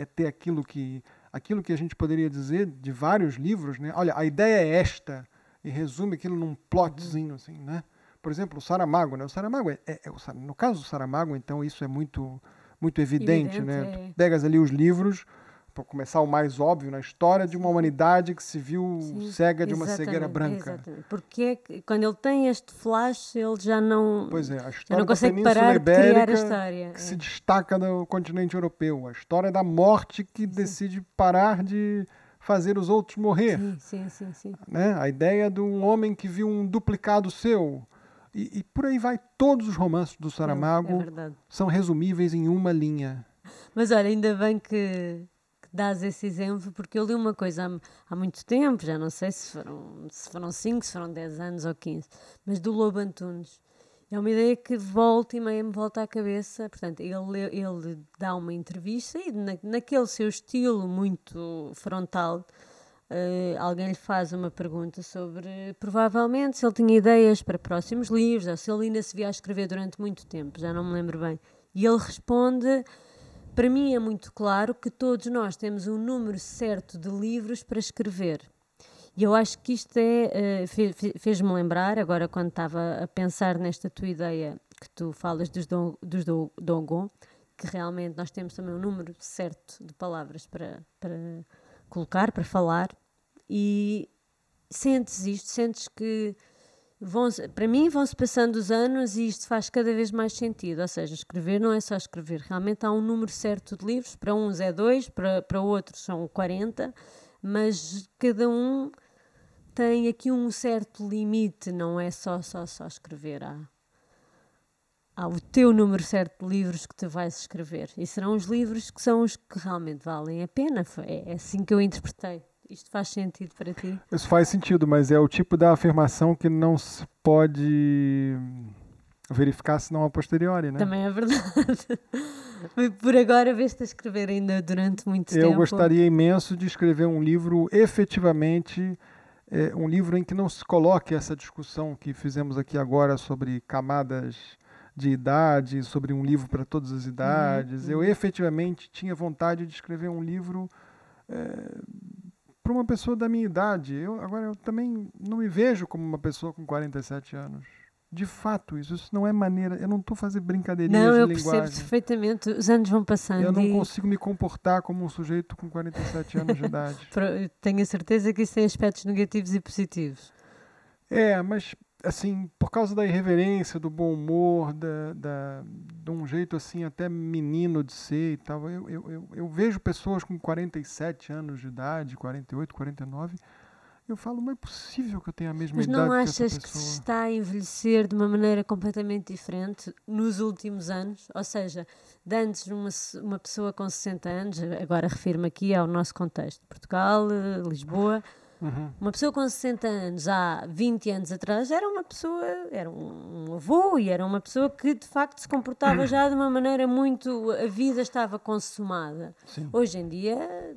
é ter aquilo que, aquilo que a gente poderia dizer de vários livros, né? Olha, a ideia é esta, e resume aquilo num plotzinho, assim, né? Por exemplo, o Saramago, né? O Saramago é, é- é o no caso do Saramago, então isso é muito muito evidente, Evidente, né? é. Tu pegas ali os livros, para começar o mais óbvio, na história de uma humanidade que se viu Sim, cega de uma cegueira branca. Exatamente. Porque é quando ele tem este flash, ele já não, Pois é, a já história não da consegue parar de criar a Ibérica história. que é. se destaca do continente europeu, a história da morte que decide parar de fazer os outros morrer, Sim, sim, sim, sim. né? A ideia de um homem que viu um duplicado seu. E, e por aí vai, todos os romances do É Saramago verdade. são resumíveis em uma linha. Mas olha, ainda bem que dás esse exemplo, porque eu li uma coisa há, há muito tempo, já não sei se foram, se foram 5, se foram 10 anos ou 15, mas do Lobo Antunes. É uma ideia que volta e meia me volta à cabeça. Portanto, ele, ele dá uma entrevista e na, naquele seu estilo muito frontal, eh, alguém lhe faz uma pergunta sobre, provavelmente, se ele tinha ideias para próximos livros, ou se ele ainda se via a escrever durante muito tempo, já não me lembro bem. E ele responde: Para mim é muito claro que todos nós temos um número certo de livros para escrever. E eu acho que isto é, eh, fe- fe- fez-me lembrar, agora quando estava a pensar nesta tua ideia que tu falas dos, dos Do- Dogon, que realmente nós temos também um número certo de palavras para, para colocar, para falar, e sentes isto, sentes que para mim vão-se passando os anos e isto faz cada vez mais sentido, ou seja, escrever não é só escrever, realmente há um número certo de livros, para uns é dois, para, para outros são 40, mas cada um tem aqui um certo limite, não é só, só, só escrever, há, há o teu número certo de livros que tu vais escrever, e serão os livros que são os que realmente valem a pena, é assim que eu interpretei. Isto faz sentido para ti? Isso faz sentido, mas é o tipo da afirmação que não se pode verificar senão a posteriori, né? Também é verdade. Por agora, vês-te a escrever ainda durante muito Eu tempo. gostaria imenso de escrever um livro efetivamente é, um livro em que não se coloque essa discussão que fizemos aqui agora sobre camadas de idade, sobre um livro para todas as idades. Uhum. Eu efetivamente tinha vontade de escrever um livro é, para uma pessoa da minha idade. Eu, agora, eu também não me vejo como uma pessoa com 47 anos. De fato, isso, isso não é maneira. Eu não estou fazendo brincadeirinhas não, de linguagem. Não, eu percebo perfeitamente. Os anos vão passando. Eu não e... consigo me comportar como um sujeito com 47 anos de idade. Tenho a certeza que isso tem aspectos negativos e positivos. É, mas assim, por causa da irreverência, do bom humor, da, da, de um jeito assim até menino de ser e tal, eu, eu, eu, eu vejo pessoas com 47 anos de idade, 48, 49, eu falo, não é possível que eu tenha a mesma Mas idade não achas que, que se está a envelhecer de uma maneira completamente diferente nos últimos anos? Ou seja, de antes uma, uma pessoa com 60 anos, agora refiro-me aqui ao nosso contexto, Portugal, Lisboa, Uhum. Uma pessoa com 60 anos, há 20 anos atrás, era uma pessoa, era um, avô e era uma pessoa que de facto se comportava já de uma maneira muito. A vida estava consumada. Sim. Hoje em dia.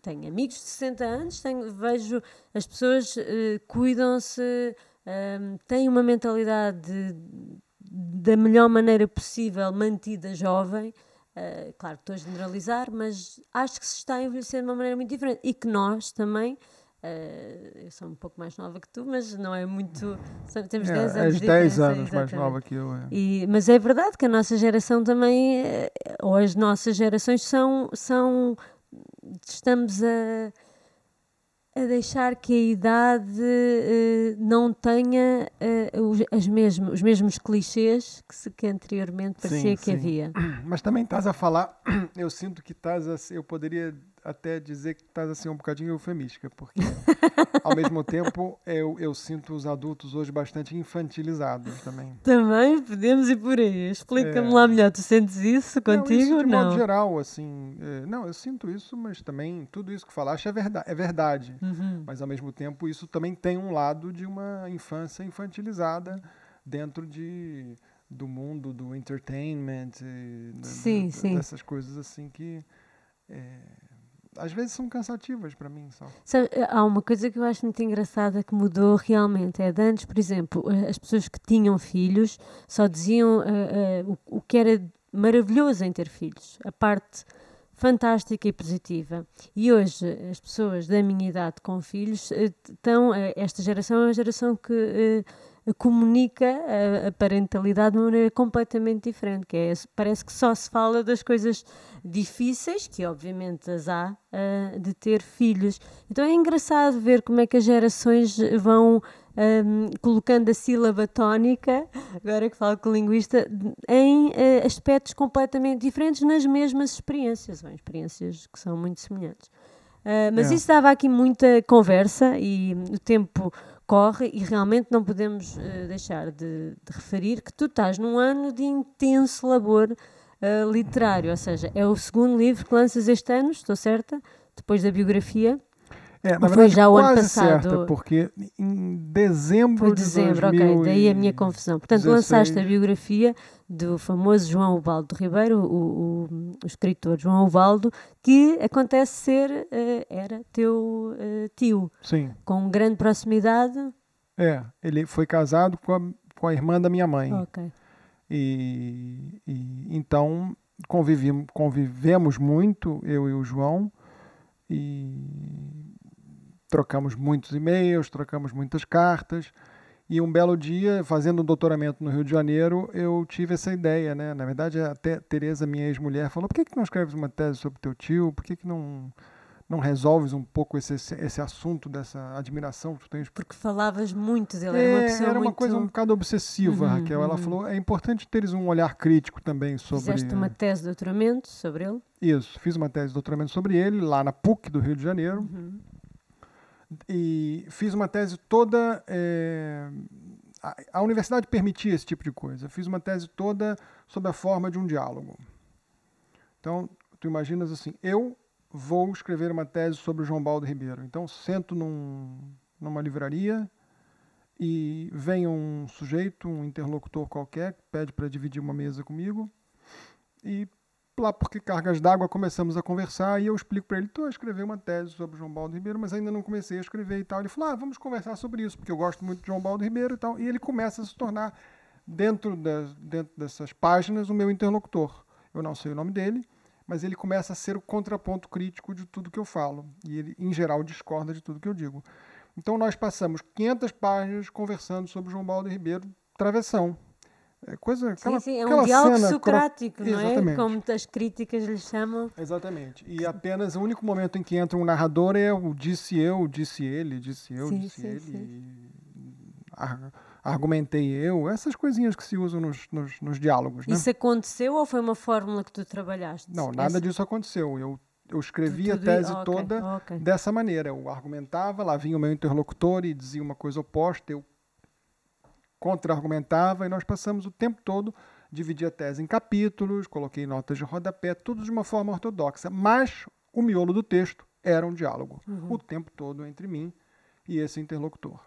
Tenho amigos de 60 anos, tenho, vejo as pessoas uh, cuidam-se, uh, têm uma mentalidade da melhor maneira possível mantida jovem, Uh, claro que estou a generalizar, mas acho que se está a envelhecer de uma maneira muito diferente e que nós também. Uh, eu sou um pouco mais nova que tu, mas não é muito. Temos é, 10 anos. És 10 anos mais nova que eu. É. E, mas é verdade que a nossa geração também, eh, ou as nossas gerações, são. são estamos a a deixar que a idade uh, não tenha uh, os, as mesmos, os mesmos clichês que, se, que anteriormente parecia sim, que sim. havia. Mas também estás a falar, eu sinto que estás a, eu poderia até dizer que estás assim um bocadinho eufemística, porque ao mesmo tempo eu, eu sinto os adultos hoje bastante infantilizados também. Também podemos ir por aí. Explica-me é... lá melhor, tu sentes isso contigo? Não, isso de não? modo geral, assim, é, não, eu sinto isso, mas também tudo isso que falaste é verdade, é verdade. Uhum. Mas ao mesmo tempo isso também tem um lado de uma infância infantilizada dentro de do mundo do entertainment, sim, sim. dessas coisas assim que é, às vezes são cansativas para mim só. Sabe, há uma coisa que eu acho muito engraçada que mudou realmente. É de antes, por exemplo, eh, as pessoas que tinham filhos só diziam uh, uh, o, o que era maravilhoso em ter filhos, a parte fantástica e positiva. E hoje as pessoas da minha idade com filhos estão, esta geração é uma geração que comunica a, a, parentalidade de uma maneira completamente diferente, que é, parece que só se fala das coisas difíceis, que obviamente as há, uh, de ter filhos. Então é engraçado ver como é que as gerações vão um, colocando a sílaba tónica, agora que falo com linguista, em uh, aspectos completamente diferentes nas mesmas experiências, ou em experiências que são muito semelhantes. Uh, mas é. isso dava aqui muita conversa e o tempo corre e realmente não podemos uh, deixar de, de, referir que tu estás num ano de intenso labor uh, literário, ou seja, é o segundo livro que lanças este ano, estou certa, depois da biografia. É, na verdade, foi já o ano passado. Certa, porque em dezembro, foi dezembro, de 2016, ok, daí a minha confusão. Portanto, 16... lançaste a biografia do famoso João Ubaldo Ribeiro, o, o, o escritor João Ubaldo, que acontece ser, uh, era teu uh, tio. Sim. Com grande proximidade. É, ele foi casado com a, com a irmã da minha mãe. Ok. E, e então convivimos, convivemos muito, eu e o João, e trocamos muitos e-mails, trocamos muitas cartas. E um belo dia, fazendo um doutoramento no Rio de Janeiro, eu tive essa ideia, né? Na verdade, até Tereza, minha ex-mulher, falou: por que, que não escreves uma tese sobre teu tio? Por que, que não, não resolves um pouco esse, esse assunto dessa admiração que tu tens? Porque falavas muito dele, é, era uma pessoa Era uma muito... coisa um bocado obsessiva, uhum, Raquel. Ela uhum. falou: é importante teres um olhar crítico também sobre. Fizeste uma tese de doutoramento sobre ele? Isso, fiz uma tese de doutoramento sobre ele, lá na PUC do Rio de Janeiro. Uhum. E fiz uma tese toda. É, a, a, universidade permitia esse tipo de coisa. Fiz uma tese toda sob a forma de um diálogo. Então, tu imaginas assim: eu vou escrever uma tese sobre o João Baldo Ribeiro. Então, sento num, numa livraria e vem um sujeito, um interlocutor qualquer, pede para dividir uma mesa comigo e lá porque cargas d'água começamos a conversar e eu explico para ele, estou a escrever uma tese sobre João Baldo Ribeiro, mas ainda não comecei a escrever e tal. Ele falou, ah, vamos conversar sobre isso, porque eu gosto muito de João Baldo Ribeiro e tal. E ele começa a se tornar, dentro, dentro dessas páginas, o meu interlocutor. Eu não sei o nome dele, mas ele começa a ser o contraponto crítico de tudo que eu falo. E ele, em geral, discorda de tudo que eu digo. Então nós passamos 500 páginas conversando sobre João Baldo Ribeiro, travessão. É coisa, aquela, sim, sim, é um diálogo cena, socrático, não é? Exatamente. Como as críticas lhe chamam. Exatamente. E apenas o único momento em que entra um narrador é o disse eu, disse ele, disse eu, Sim, disse ele. ar- argumentei eu. Essas coisinhas que se usam nos, nos, nos diálogos, né? Isso aconteceu ou foi uma fórmula que tu trabalhaste? Não, nada disso aconteceu. Eu, eu escrevi a tese toda ok. dessa maneira. Eu argumentava, lá vinha o meu interlocutor e dizia uma coisa oposta, eu contra-argumentava e nós passamos o tempo todo, dividi a tese em capítulos, coloquei notas de rodapé, tudo de uma forma ortodoxa. Mas o miolo do texto era um diálogo, Uhum. o tempo todo entre mim e esse interlocutor.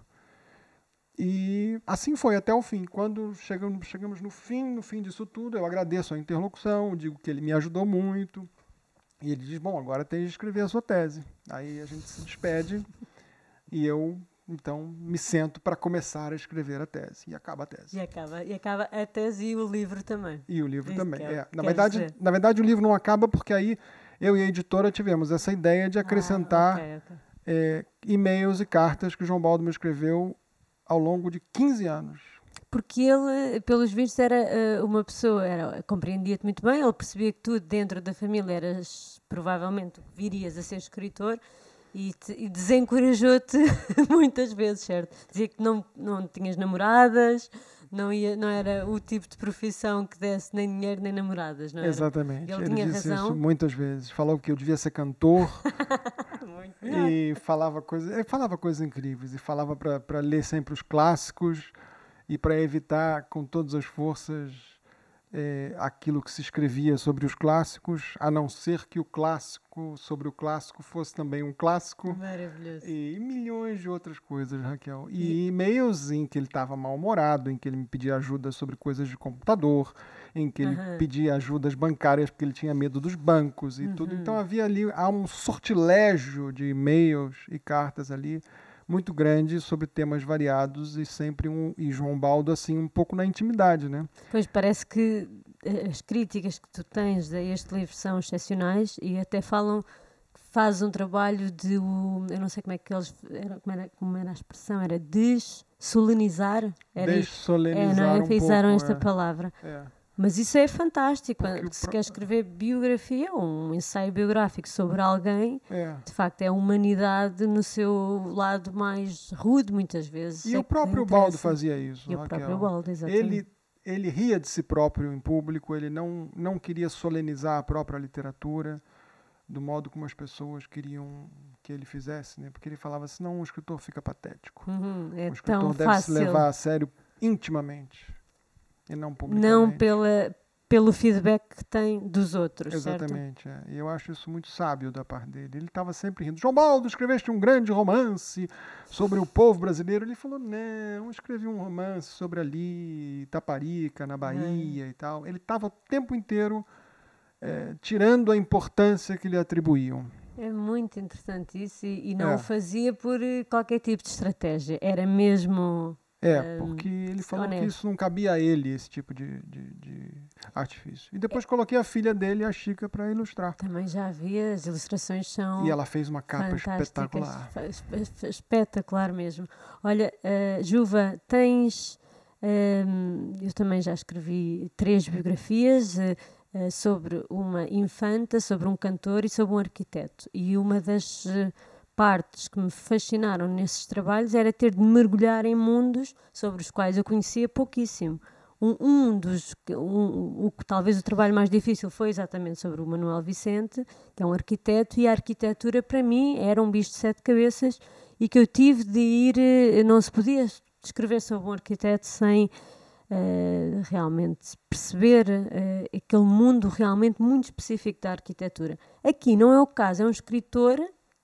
E assim foi até o fim. Quando chegamos, chegamos no fim, no fim disso tudo, eu agradeço a interlocução, digo que ele me ajudou muito. E ele diz: Bom, agora tem de escrever a sua tese. Aí a gente se despede e eu, então, me sento para começar a escrever a tese. E acaba a tese. E acaba, e acaba a tese e o livro também. E o livro Isso também. quer- é. Na, verdade, dizer. na verdade, o livro não acaba porque aí eu e a editora tivemos essa ideia de acrescentar Ah, ok, ok. eh, e-mails e cartas que o João Baldo me escreveu ao longo de 15 anos. Porque ele, pelos vistos, era eh, uma pessoa, era, compreendia-te muito bem, ele percebia que tu, dentro da família, eras provavelmente virias a ser escritor e, te- e desencorajou-te muitas vezes, certo? Dizia que não, não tinhas namoradas, não, ia, não era o tipo de profissão que desse nem dinheiro nem namoradas, não era? Exatamente. Ele Ele, tinha disse razão. isso muitas vezes. Falou que eu devia ser cantor. Muito. e falava coisas, falava coisas incríveis e falava para ler sempre os clássicos e para evitar com todas as forças eh, aquilo que se escrevia sobre os clássicos, a não ser que o clássico sobre o clássico fosse também um clássico. Maravilhoso. E milhões de outras coisas, Raquel. E e-mails em que ele estava mal-humorado, em que ele me pedia ajuda sobre coisas de computador, em que ele Aham. pedia ajudas bancárias porque ele tinha medo dos bancos e tudo. Então Uhum. havia ali há um sortilégio de e-mails e cartas ali muito grande sobre temas variados e sempre um e João Baldo assim um pouco na intimidade, né? Pois parece que eh, as críticas que tu tens a este livro são excepcionais e até falam que faz um trabalho de eu não sei como é que eles era, como, era, como era a expressão, era dessolenizar. Era. Dessolenizar É, não é? um Usaram pouco, esta é. palavra. É. Mas isso é fantástico. Porque se quer escrever biografia, um ensaio biográfico sobre alguém, É. de facto é a humanidade no seu lado mais rude, muitas vezes. E É o próprio Baldo fazia isso. E o próprio Baldo, exatamente. Ele, ele ria de si próprio em público, ele não, não queria solenizar a própria literatura do modo como as pessoas queriam que ele fizesse, né? porque ele falava assim, não, o escritor fica patético. Uhum, é o escritor deve fácil. se levar a sério intimamente e não publicamente. não pela, pelo feedback que tem dos outros, certo? Exatamente, é. e eu acho isso muito sábio da parte dele. Ele estava sempre rindo. João Baldo, escreveste um grande romance sobre o povo brasileiro. Ele falou, não, escrevi um romance sobre ali, Itaparica, na Bahia e tal. Ele estava o tempo inteiro eh, tirando a importância que lhe atribuíam. É muito interessante isso e, e não É. o fazia por eh, qualquer tipo de estratégia. Era mesmo É, porque ele falou que honesto. isso não cabia a ele, esse tipo de, de, de artifício. E depois coloquei a filha dele, a Chica, para ilustrar. também já havia, as ilustrações são E ela fez uma capa espetacular. espetacular mesmo. Olha, eh, Juva, tens ehm, eu também já escrevi três biografias eh, eh, sobre uma infanta, sobre um cantor e sobre um arquiteto. E uma das eh, partes que me fascinaram nesses trabalhos era ter de mergulhar em mundos sobre os quais eu conhecia pouquíssimo. Um, um dos um- o talvez o trabalho mais difícil foi exatamente sobre o Manuel Vicente, que é um arquiteto, e a arquitetura para mim era um bicho de sete cabeças e que eu tive de ir, eh, não se podia escrever sobre um arquiteto sem eh, realmente perceber eh, aquele mundo realmente muito específico da arquitetura. Aqui não é o caso, é um escritor,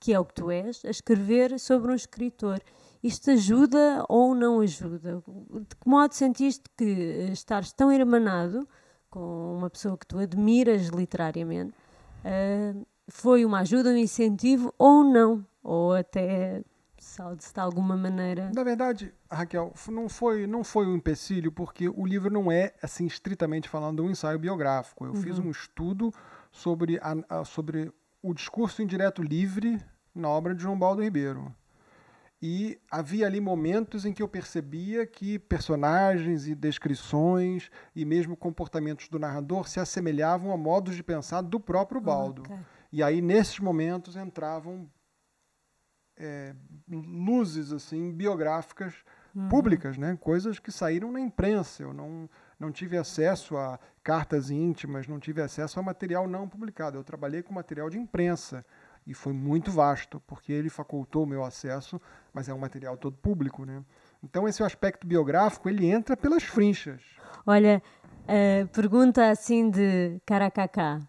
que é o que tu és, a escrever sobre um escritor. Isto ajuda ou não ajuda? De que modo sentiste que eh, estares tão hermanado com uma pessoa que tu admiras literariamente, uh, foi uma ajuda, um incentivo ou não? Ou até se de alguma maneira. Na verdade, Raquel, não foi, não foi um empecilho, porque o livro não é, assim, estritamente falando, um ensaio biográfico. Eu uhum. fiz um estudo sobre, a, a, sobre o discurso indireto livre na obra de João Baldo Ribeiro. E havia ali momentos em que eu percebia que personagens e descrições e mesmo comportamentos do narrador se assemelhavam a modos de pensar do próprio Baldo. Okay. E aí, nesses momentos, entravam é, luzes assim biográficas uhum. públicas, né? Coisas que saíram na imprensa. Eu não não tive acesso a cartas íntimas, não tive acesso a material não publicado. Eu trabalhei com material de imprensa e foi muito vasto, porque ele facultou o meu acesso, mas é um material todo público, né? Então esse aspecto biográfico, ele entra pelas frinchas. Olha, uh, pergunta assim de caracacá.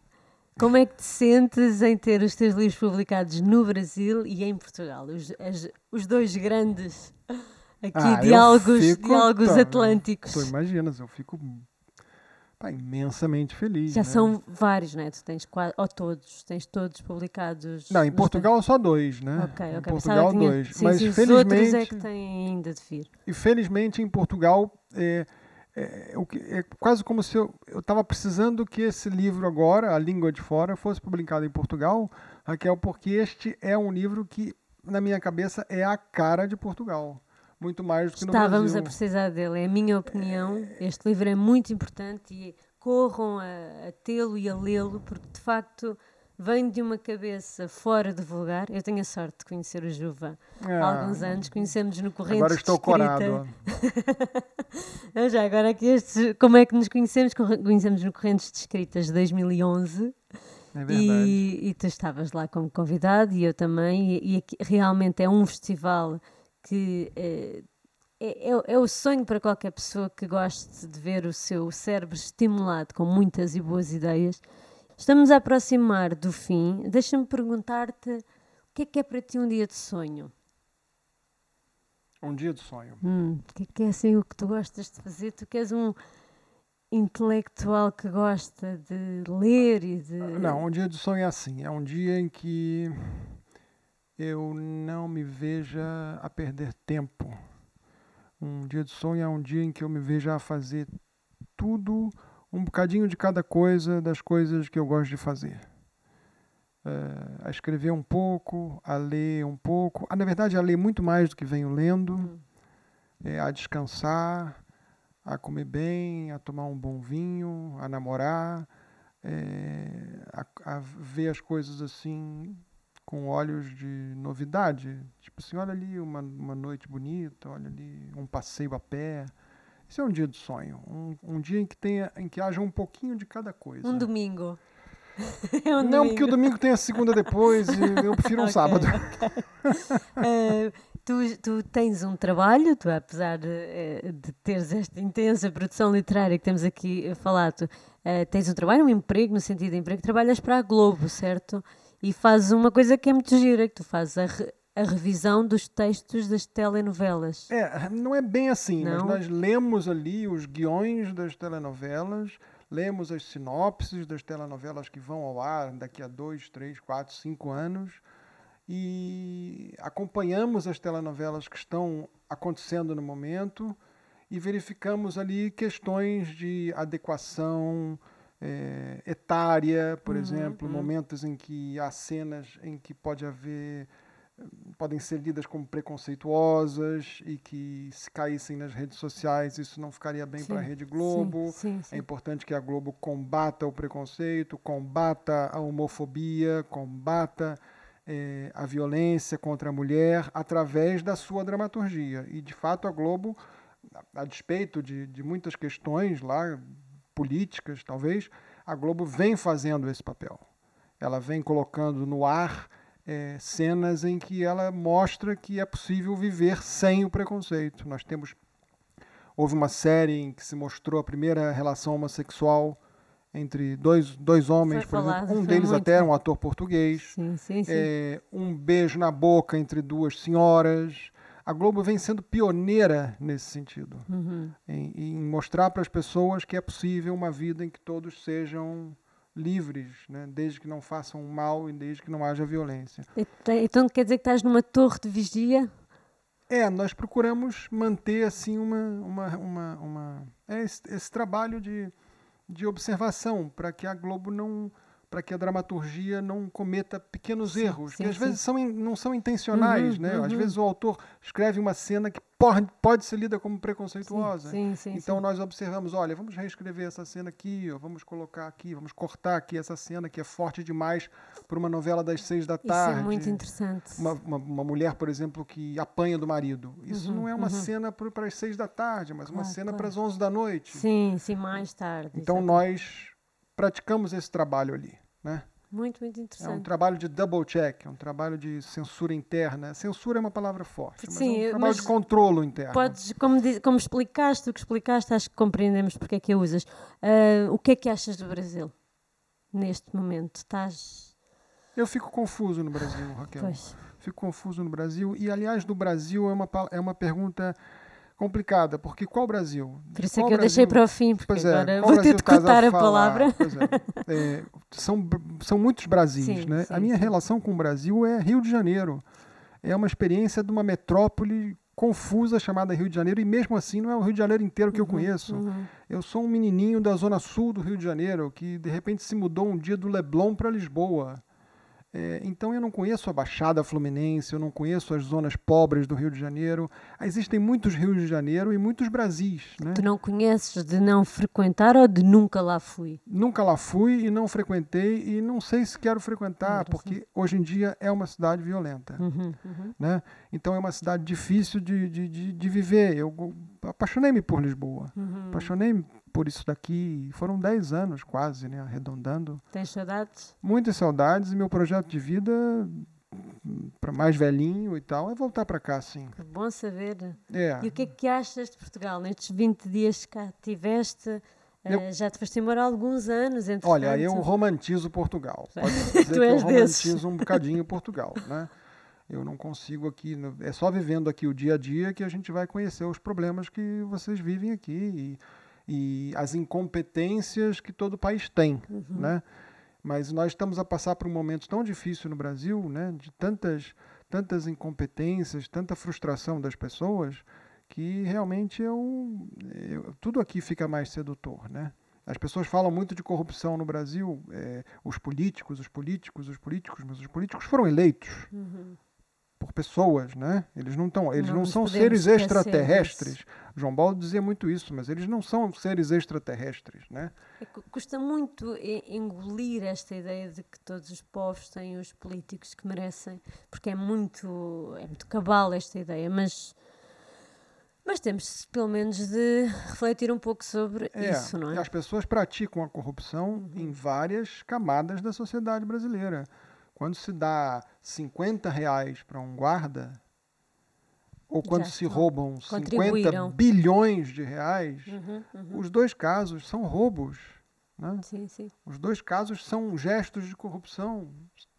Como é que te sentes em ter os teus livros publicados no Brasil e em Portugal? Os, as, os dois grandes aqui ah, diálogos, fico, diálogos tá, atlânticos. Tu imaginas, eu fico pá, imensamente feliz. Já né? são vários, né? Tu tens quase, ou todos, tens todos publicados. Não, em Portugal só dois, né? Ok, ok. Em Portugal tinha, dois. Sim, Mas sim, felizmente. É que têm ainda de vir. E felizmente em Portugal. É, é, é, quase como se eu estava precisando que esse livro agora, A Língua de Fora, fosse publicado em Portugal, Raquel, porque este é um livro que, na minha cabeça, é a cara de Portugal. Muito mais do que no Estávamos Brasil. a precisar dele, é a minha opinião. Este livro é muito importante e corram a, a tê-lo e a lê-lo, porque de facto vem de uma cabeça fora de vulgar. Eu tenho a sorte de conhecer o Juva ah, há alguns anos, conhecemos no corrente Agora estou corado. já agora aqui estes, como é que nos conhecemos? Conhecemos no Correntes de Escritas de 2011. É e, e, tu estavas lá como convidado e eu também, e, e realmente é um festival que eh, é, é, é, o sonho para qualquer pessoa que goste de ver o seu cérebro estimulado com muitas e boas ideias Estamos a aproximar do fim. Deixa-me perguntar-te o que é que é para ti um dia de sonho? Um dia de sonho. Hum, o que é que é assim o que tu gostas de fazer? Tu que és um intelectual que gosta de ler e de. Não, um dia de sonho é assim. É um dia em que eu não me veja a perder tempo. Um dia de sonho é um dia em que eu me veja a fazer tudo um bocadinho de cada coisa das coisas que eu gosto de fazer. É, a escrever um pouco, a ler um pouco, ah, na verdade a ler muito mais do que venho lendo, uhum. é, a descansar, a comer bem, a tomar um bom vinho, a namorar, é, a, a, ver as coisas assim com olhos de novidade. Tipo assim, olha ali uma, uma noite bonita, olha ali um passeio a pé. Isso é um dia de sonho, um, um dia em que, tenha, em que haja um pouquinho de cada coisa. Um domingo. é um Não, domingo. porque o domingo tem a segunda depois e eu prefiro um okay, sábado. Okay. Uh, tu, tu tens um trabalho, tu apesar de, eh, de teres esta intensa produção literária que temos aqui falado, uh, tens um trabalho, um emprego, no sentido de emprego, trabalhas para a Globo, certo? E fazes uma coisa que é muito gira, que tu fazes a, a revisão dos textos das telenovelas. É, não é bem assim, não? mas nós lemos ali os guiões das telenovelas, lemos as sinopses das telenovelas que vão ao ar daqui a dois, três, quatro, cinco anos e acompanhamos as telenovelas que estão acontecendo no momento e verificamos ali questões de adequação é, etária, por uhum, exemplo, uhum. momentos em que há cenas em que pode haver podem ser lidas como preconceituosas e que se caíssem nas redes sociais isso não ficaria bem para a Rede Globo. Sim, sim, é importante que a Globo combata o preconceito, combata a homofobia, combata é, a violência contra a mulher através da sua dramaturgia. E, de fato, a Globo, a despeito de, de muitas questões lá, políticas talvez, a Globo vem fazendo esse papel. Ela vem colocando no ar é, cenas em que ela mostra que é possível viver sem o preconceito. Nós temos houve uma série em que se mostrou a primeira relação homossexual entre dois, dois homens, por exemplo. Um deles muito. até era um ator português. Sim, sim, sim. É, um beijo na boca entre duas senhoras. A Globo vem sendo pioneira nesse sentido, uhum. em, em, mostrar para as pessoas que é possível uma vida em que todos sejam livres, né? desde que não façam mal e desde que não haja violência. Então quer dizer que estás numa torre de vigia? É, nós procuramos manter assim uma, uma, uma, uma é esse, esse trabalho de, de observação para que a Globo não para que a dramaturgia não cometa pequenos sim, erros, sim, que às sim. vezes são, não são intencionais, uhum, né? Uhum. Às vezes o autor escreve uma cena que pode, pode ser lida como preconceituosa. Então nós observamos, olha, vamos reescrever essa cena aqui, ó, vamos colocar aqui, vamos cortar aqui essa cena que é forte demais para uma novela das seis da tarde. Isso é muito interessante. Uma, uma, uma mulher, por exemplo, que apanha do marido. Isso uhum, não é uma uhum. cena para as seis da tarde, mas uma cena claro. para as onze da noite. Sim, sim, mais tarde. Então exatamente. nós praticamos esse trabalho ali, né? Muito, muito interessante. É um trabalho de double check, é um trabalho de censura interna. Censura é uma palavra forte, mas Sim, é um trabalho de controlo interno. Podes, como, como explicaste, o que explicaste, acho que compreendemos porque é que a usas. Uh, o que é que achas do Brasil neste momento? Estás. Eu fico confuso no Brasil, Raquel. Pois. Fico confuso no Brasil. E, aliás, do Brasil é uma, é uma pergunta complicada, porque qual Brasil? Por isso é que eu Brasil? deixei para o fim, porque pois é, agora vou ter de cortar a, a palavra. É, é, são, são muitos Brasis, sim, né? Sim, a minha sim. relação com o Brasil é Rio de Janeiro. É uma experiência de uma metrópole confusa chamada Rio de Janeiro, e mesmo assim não é o Rio de Janeiro inteiro que uhum, eu conheço. Uhum. Eu sou um menininho da zona sul do Rio de Janeiro, que de repente se mudou um dia do Leblon para Lisboa. É, então eu não conheço a Baixada Fluminense, eu não conheço as zonas pobres do Rio de Janeiro. Existem muitos Rios de Janeiro e muitos Brasis. Né? Tu não conheces de não frequentar ou de nunca lá fui? Nunca lá fui e não frequentei e não sei se quero frequentar, porque hoje em dia é uma cidade violenta. Uhum, uhum. Né? Então é uma cidade difícil de, de, de, de viver. Eu apaixonei-me por Lisboa, uhum. apaixonei-me por isso daqui. Foram 10 anos quase, né? Arredondando. Tem saudades? Muitas saudades. E meu projeto de vida, para mais velhinho e tal, é voltar para cá, sim. Que bom saber. É. E o que é que achas de Portugal? Nestes 20 dias que cá tiveste, eh, eu, já te foste embora há alguns anos, entretanto. Olha, eu romantizo Portugal. Pode dizer tu que eu romantizo desses. um bocadinho Portugal, né? Eu não consigo aqui, é só vivendo aqui o dia a dia que a gente vai conhecer os problemas que vocês vivem aqui. E, e as incompetências que todo país tem, uhum. né? Mas nós estamos a passar por um momento tão difícil no Brasil, né? De tantas, tantas incompetências, tanta frustração das pessoas, que realmente eu, eu tudo aqui fica mais sedutor, né? As pessoas falam muito de corrupção no Brasil, é, os políticos, os políticos, os políticos, mas os políticos foram eleitos. Uhum por pessoas, né? Eles não estão, eles não, não são seres extraterrestres. Isso. João Paulo dizia muito isso, mas eles não são seres extraterrestres, né? É, custa muito engolir esta ideia de que todos os povos têm os políticos que merecem, porque é muito, é muito cabal esta ideia, mas mas temos pelo menos de refletir um pouco sobre é, isso, não é? As pessoas praticam a corrupção uhum. em várias camadas da sociedade brasileira. Quando se dá 50 reais para um guarda, ou quando Já, se roubam 50 bilhões de reais, uhum, uhum. os dois casos são roubos. Né? Sim, sim. Os dois casos são gestos de corrupção.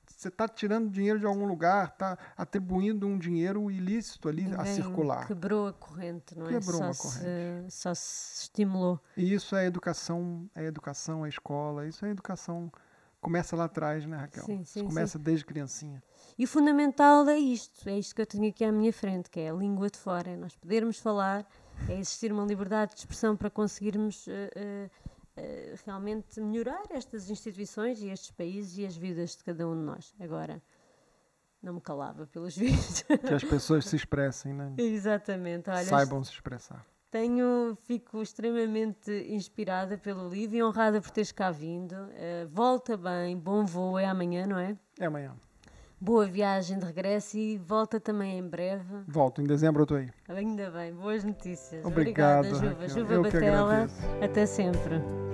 Você está tirando dinheiro de algum lugar, está atribuindo um dinheiro ilícito ali Ninguém a circular. Quebrou a corrente, não é? Quebrou só uma corrente. Se, só se estimulou. E isso é educação, é educação, é escola, isso é educação começa lá atrás, né, Raquel? Sim, sim, começa sim. desde criancinha. E o fundamental é isto, é isto que eu tenho aqui à minha frente, que é a língua de fora, é nós podermos falar, é existir uma liberdade de expressão para conseguirmos uh, uh, uh, realmente melhorar estas instituições e estes países e as vidas de cada um de nós. Agora, não me calava pelos vídeos. Que as pessoas se expressem, né? Exatamente. Olha, Saibam se expressar. Tenho, fico extremamente inspirada pelo livro e honrada por teres cá vindo. Uh, volta bem, bom voo, é amanhã, não é? É amanhã. Boa viagem de regresso e volta também em breve. Volto, em dezembro eu estou aí. Ainda bem, boas notícias. Obrigado. Obrigada, Juva. Juva Batela. Até sempre.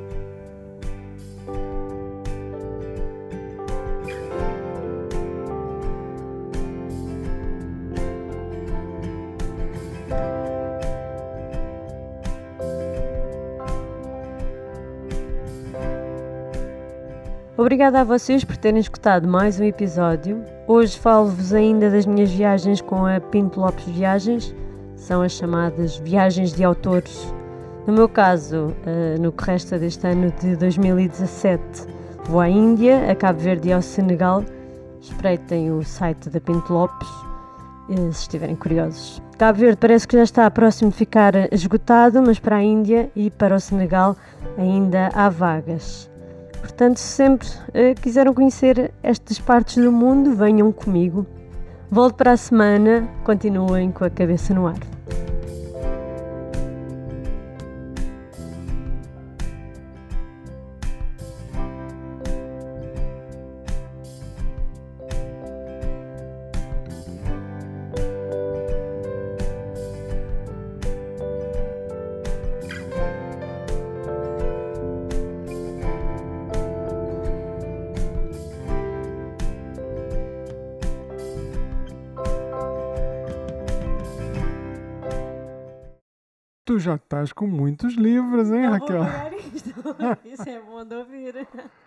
Obrigada a vocês por terem escutado mais um episódio. Hoje falo-vos ainda das minhas viagens com a Pinto Lopes Viagens, são as chamadas viagens de autores. No meu caso, eh, no que resta deste ano de 2017, vou à Índia, a Cabo Verde e ao Senegal. Espreitem o site da Pinto Lopes eh, se estiverem curiosos. Cabo Verde parece que já está próximo de ficar esgotado, mas para a Índia e para o Senegal ainda há vagas. Portanto, se sempre uh, quiseram conhecer estas partes do mundo, venham comigo. Volto para a semana, continuem com a cabeça no ar. Já estás com muitos livros, hein, Raquel? Isso é bom de ouvir.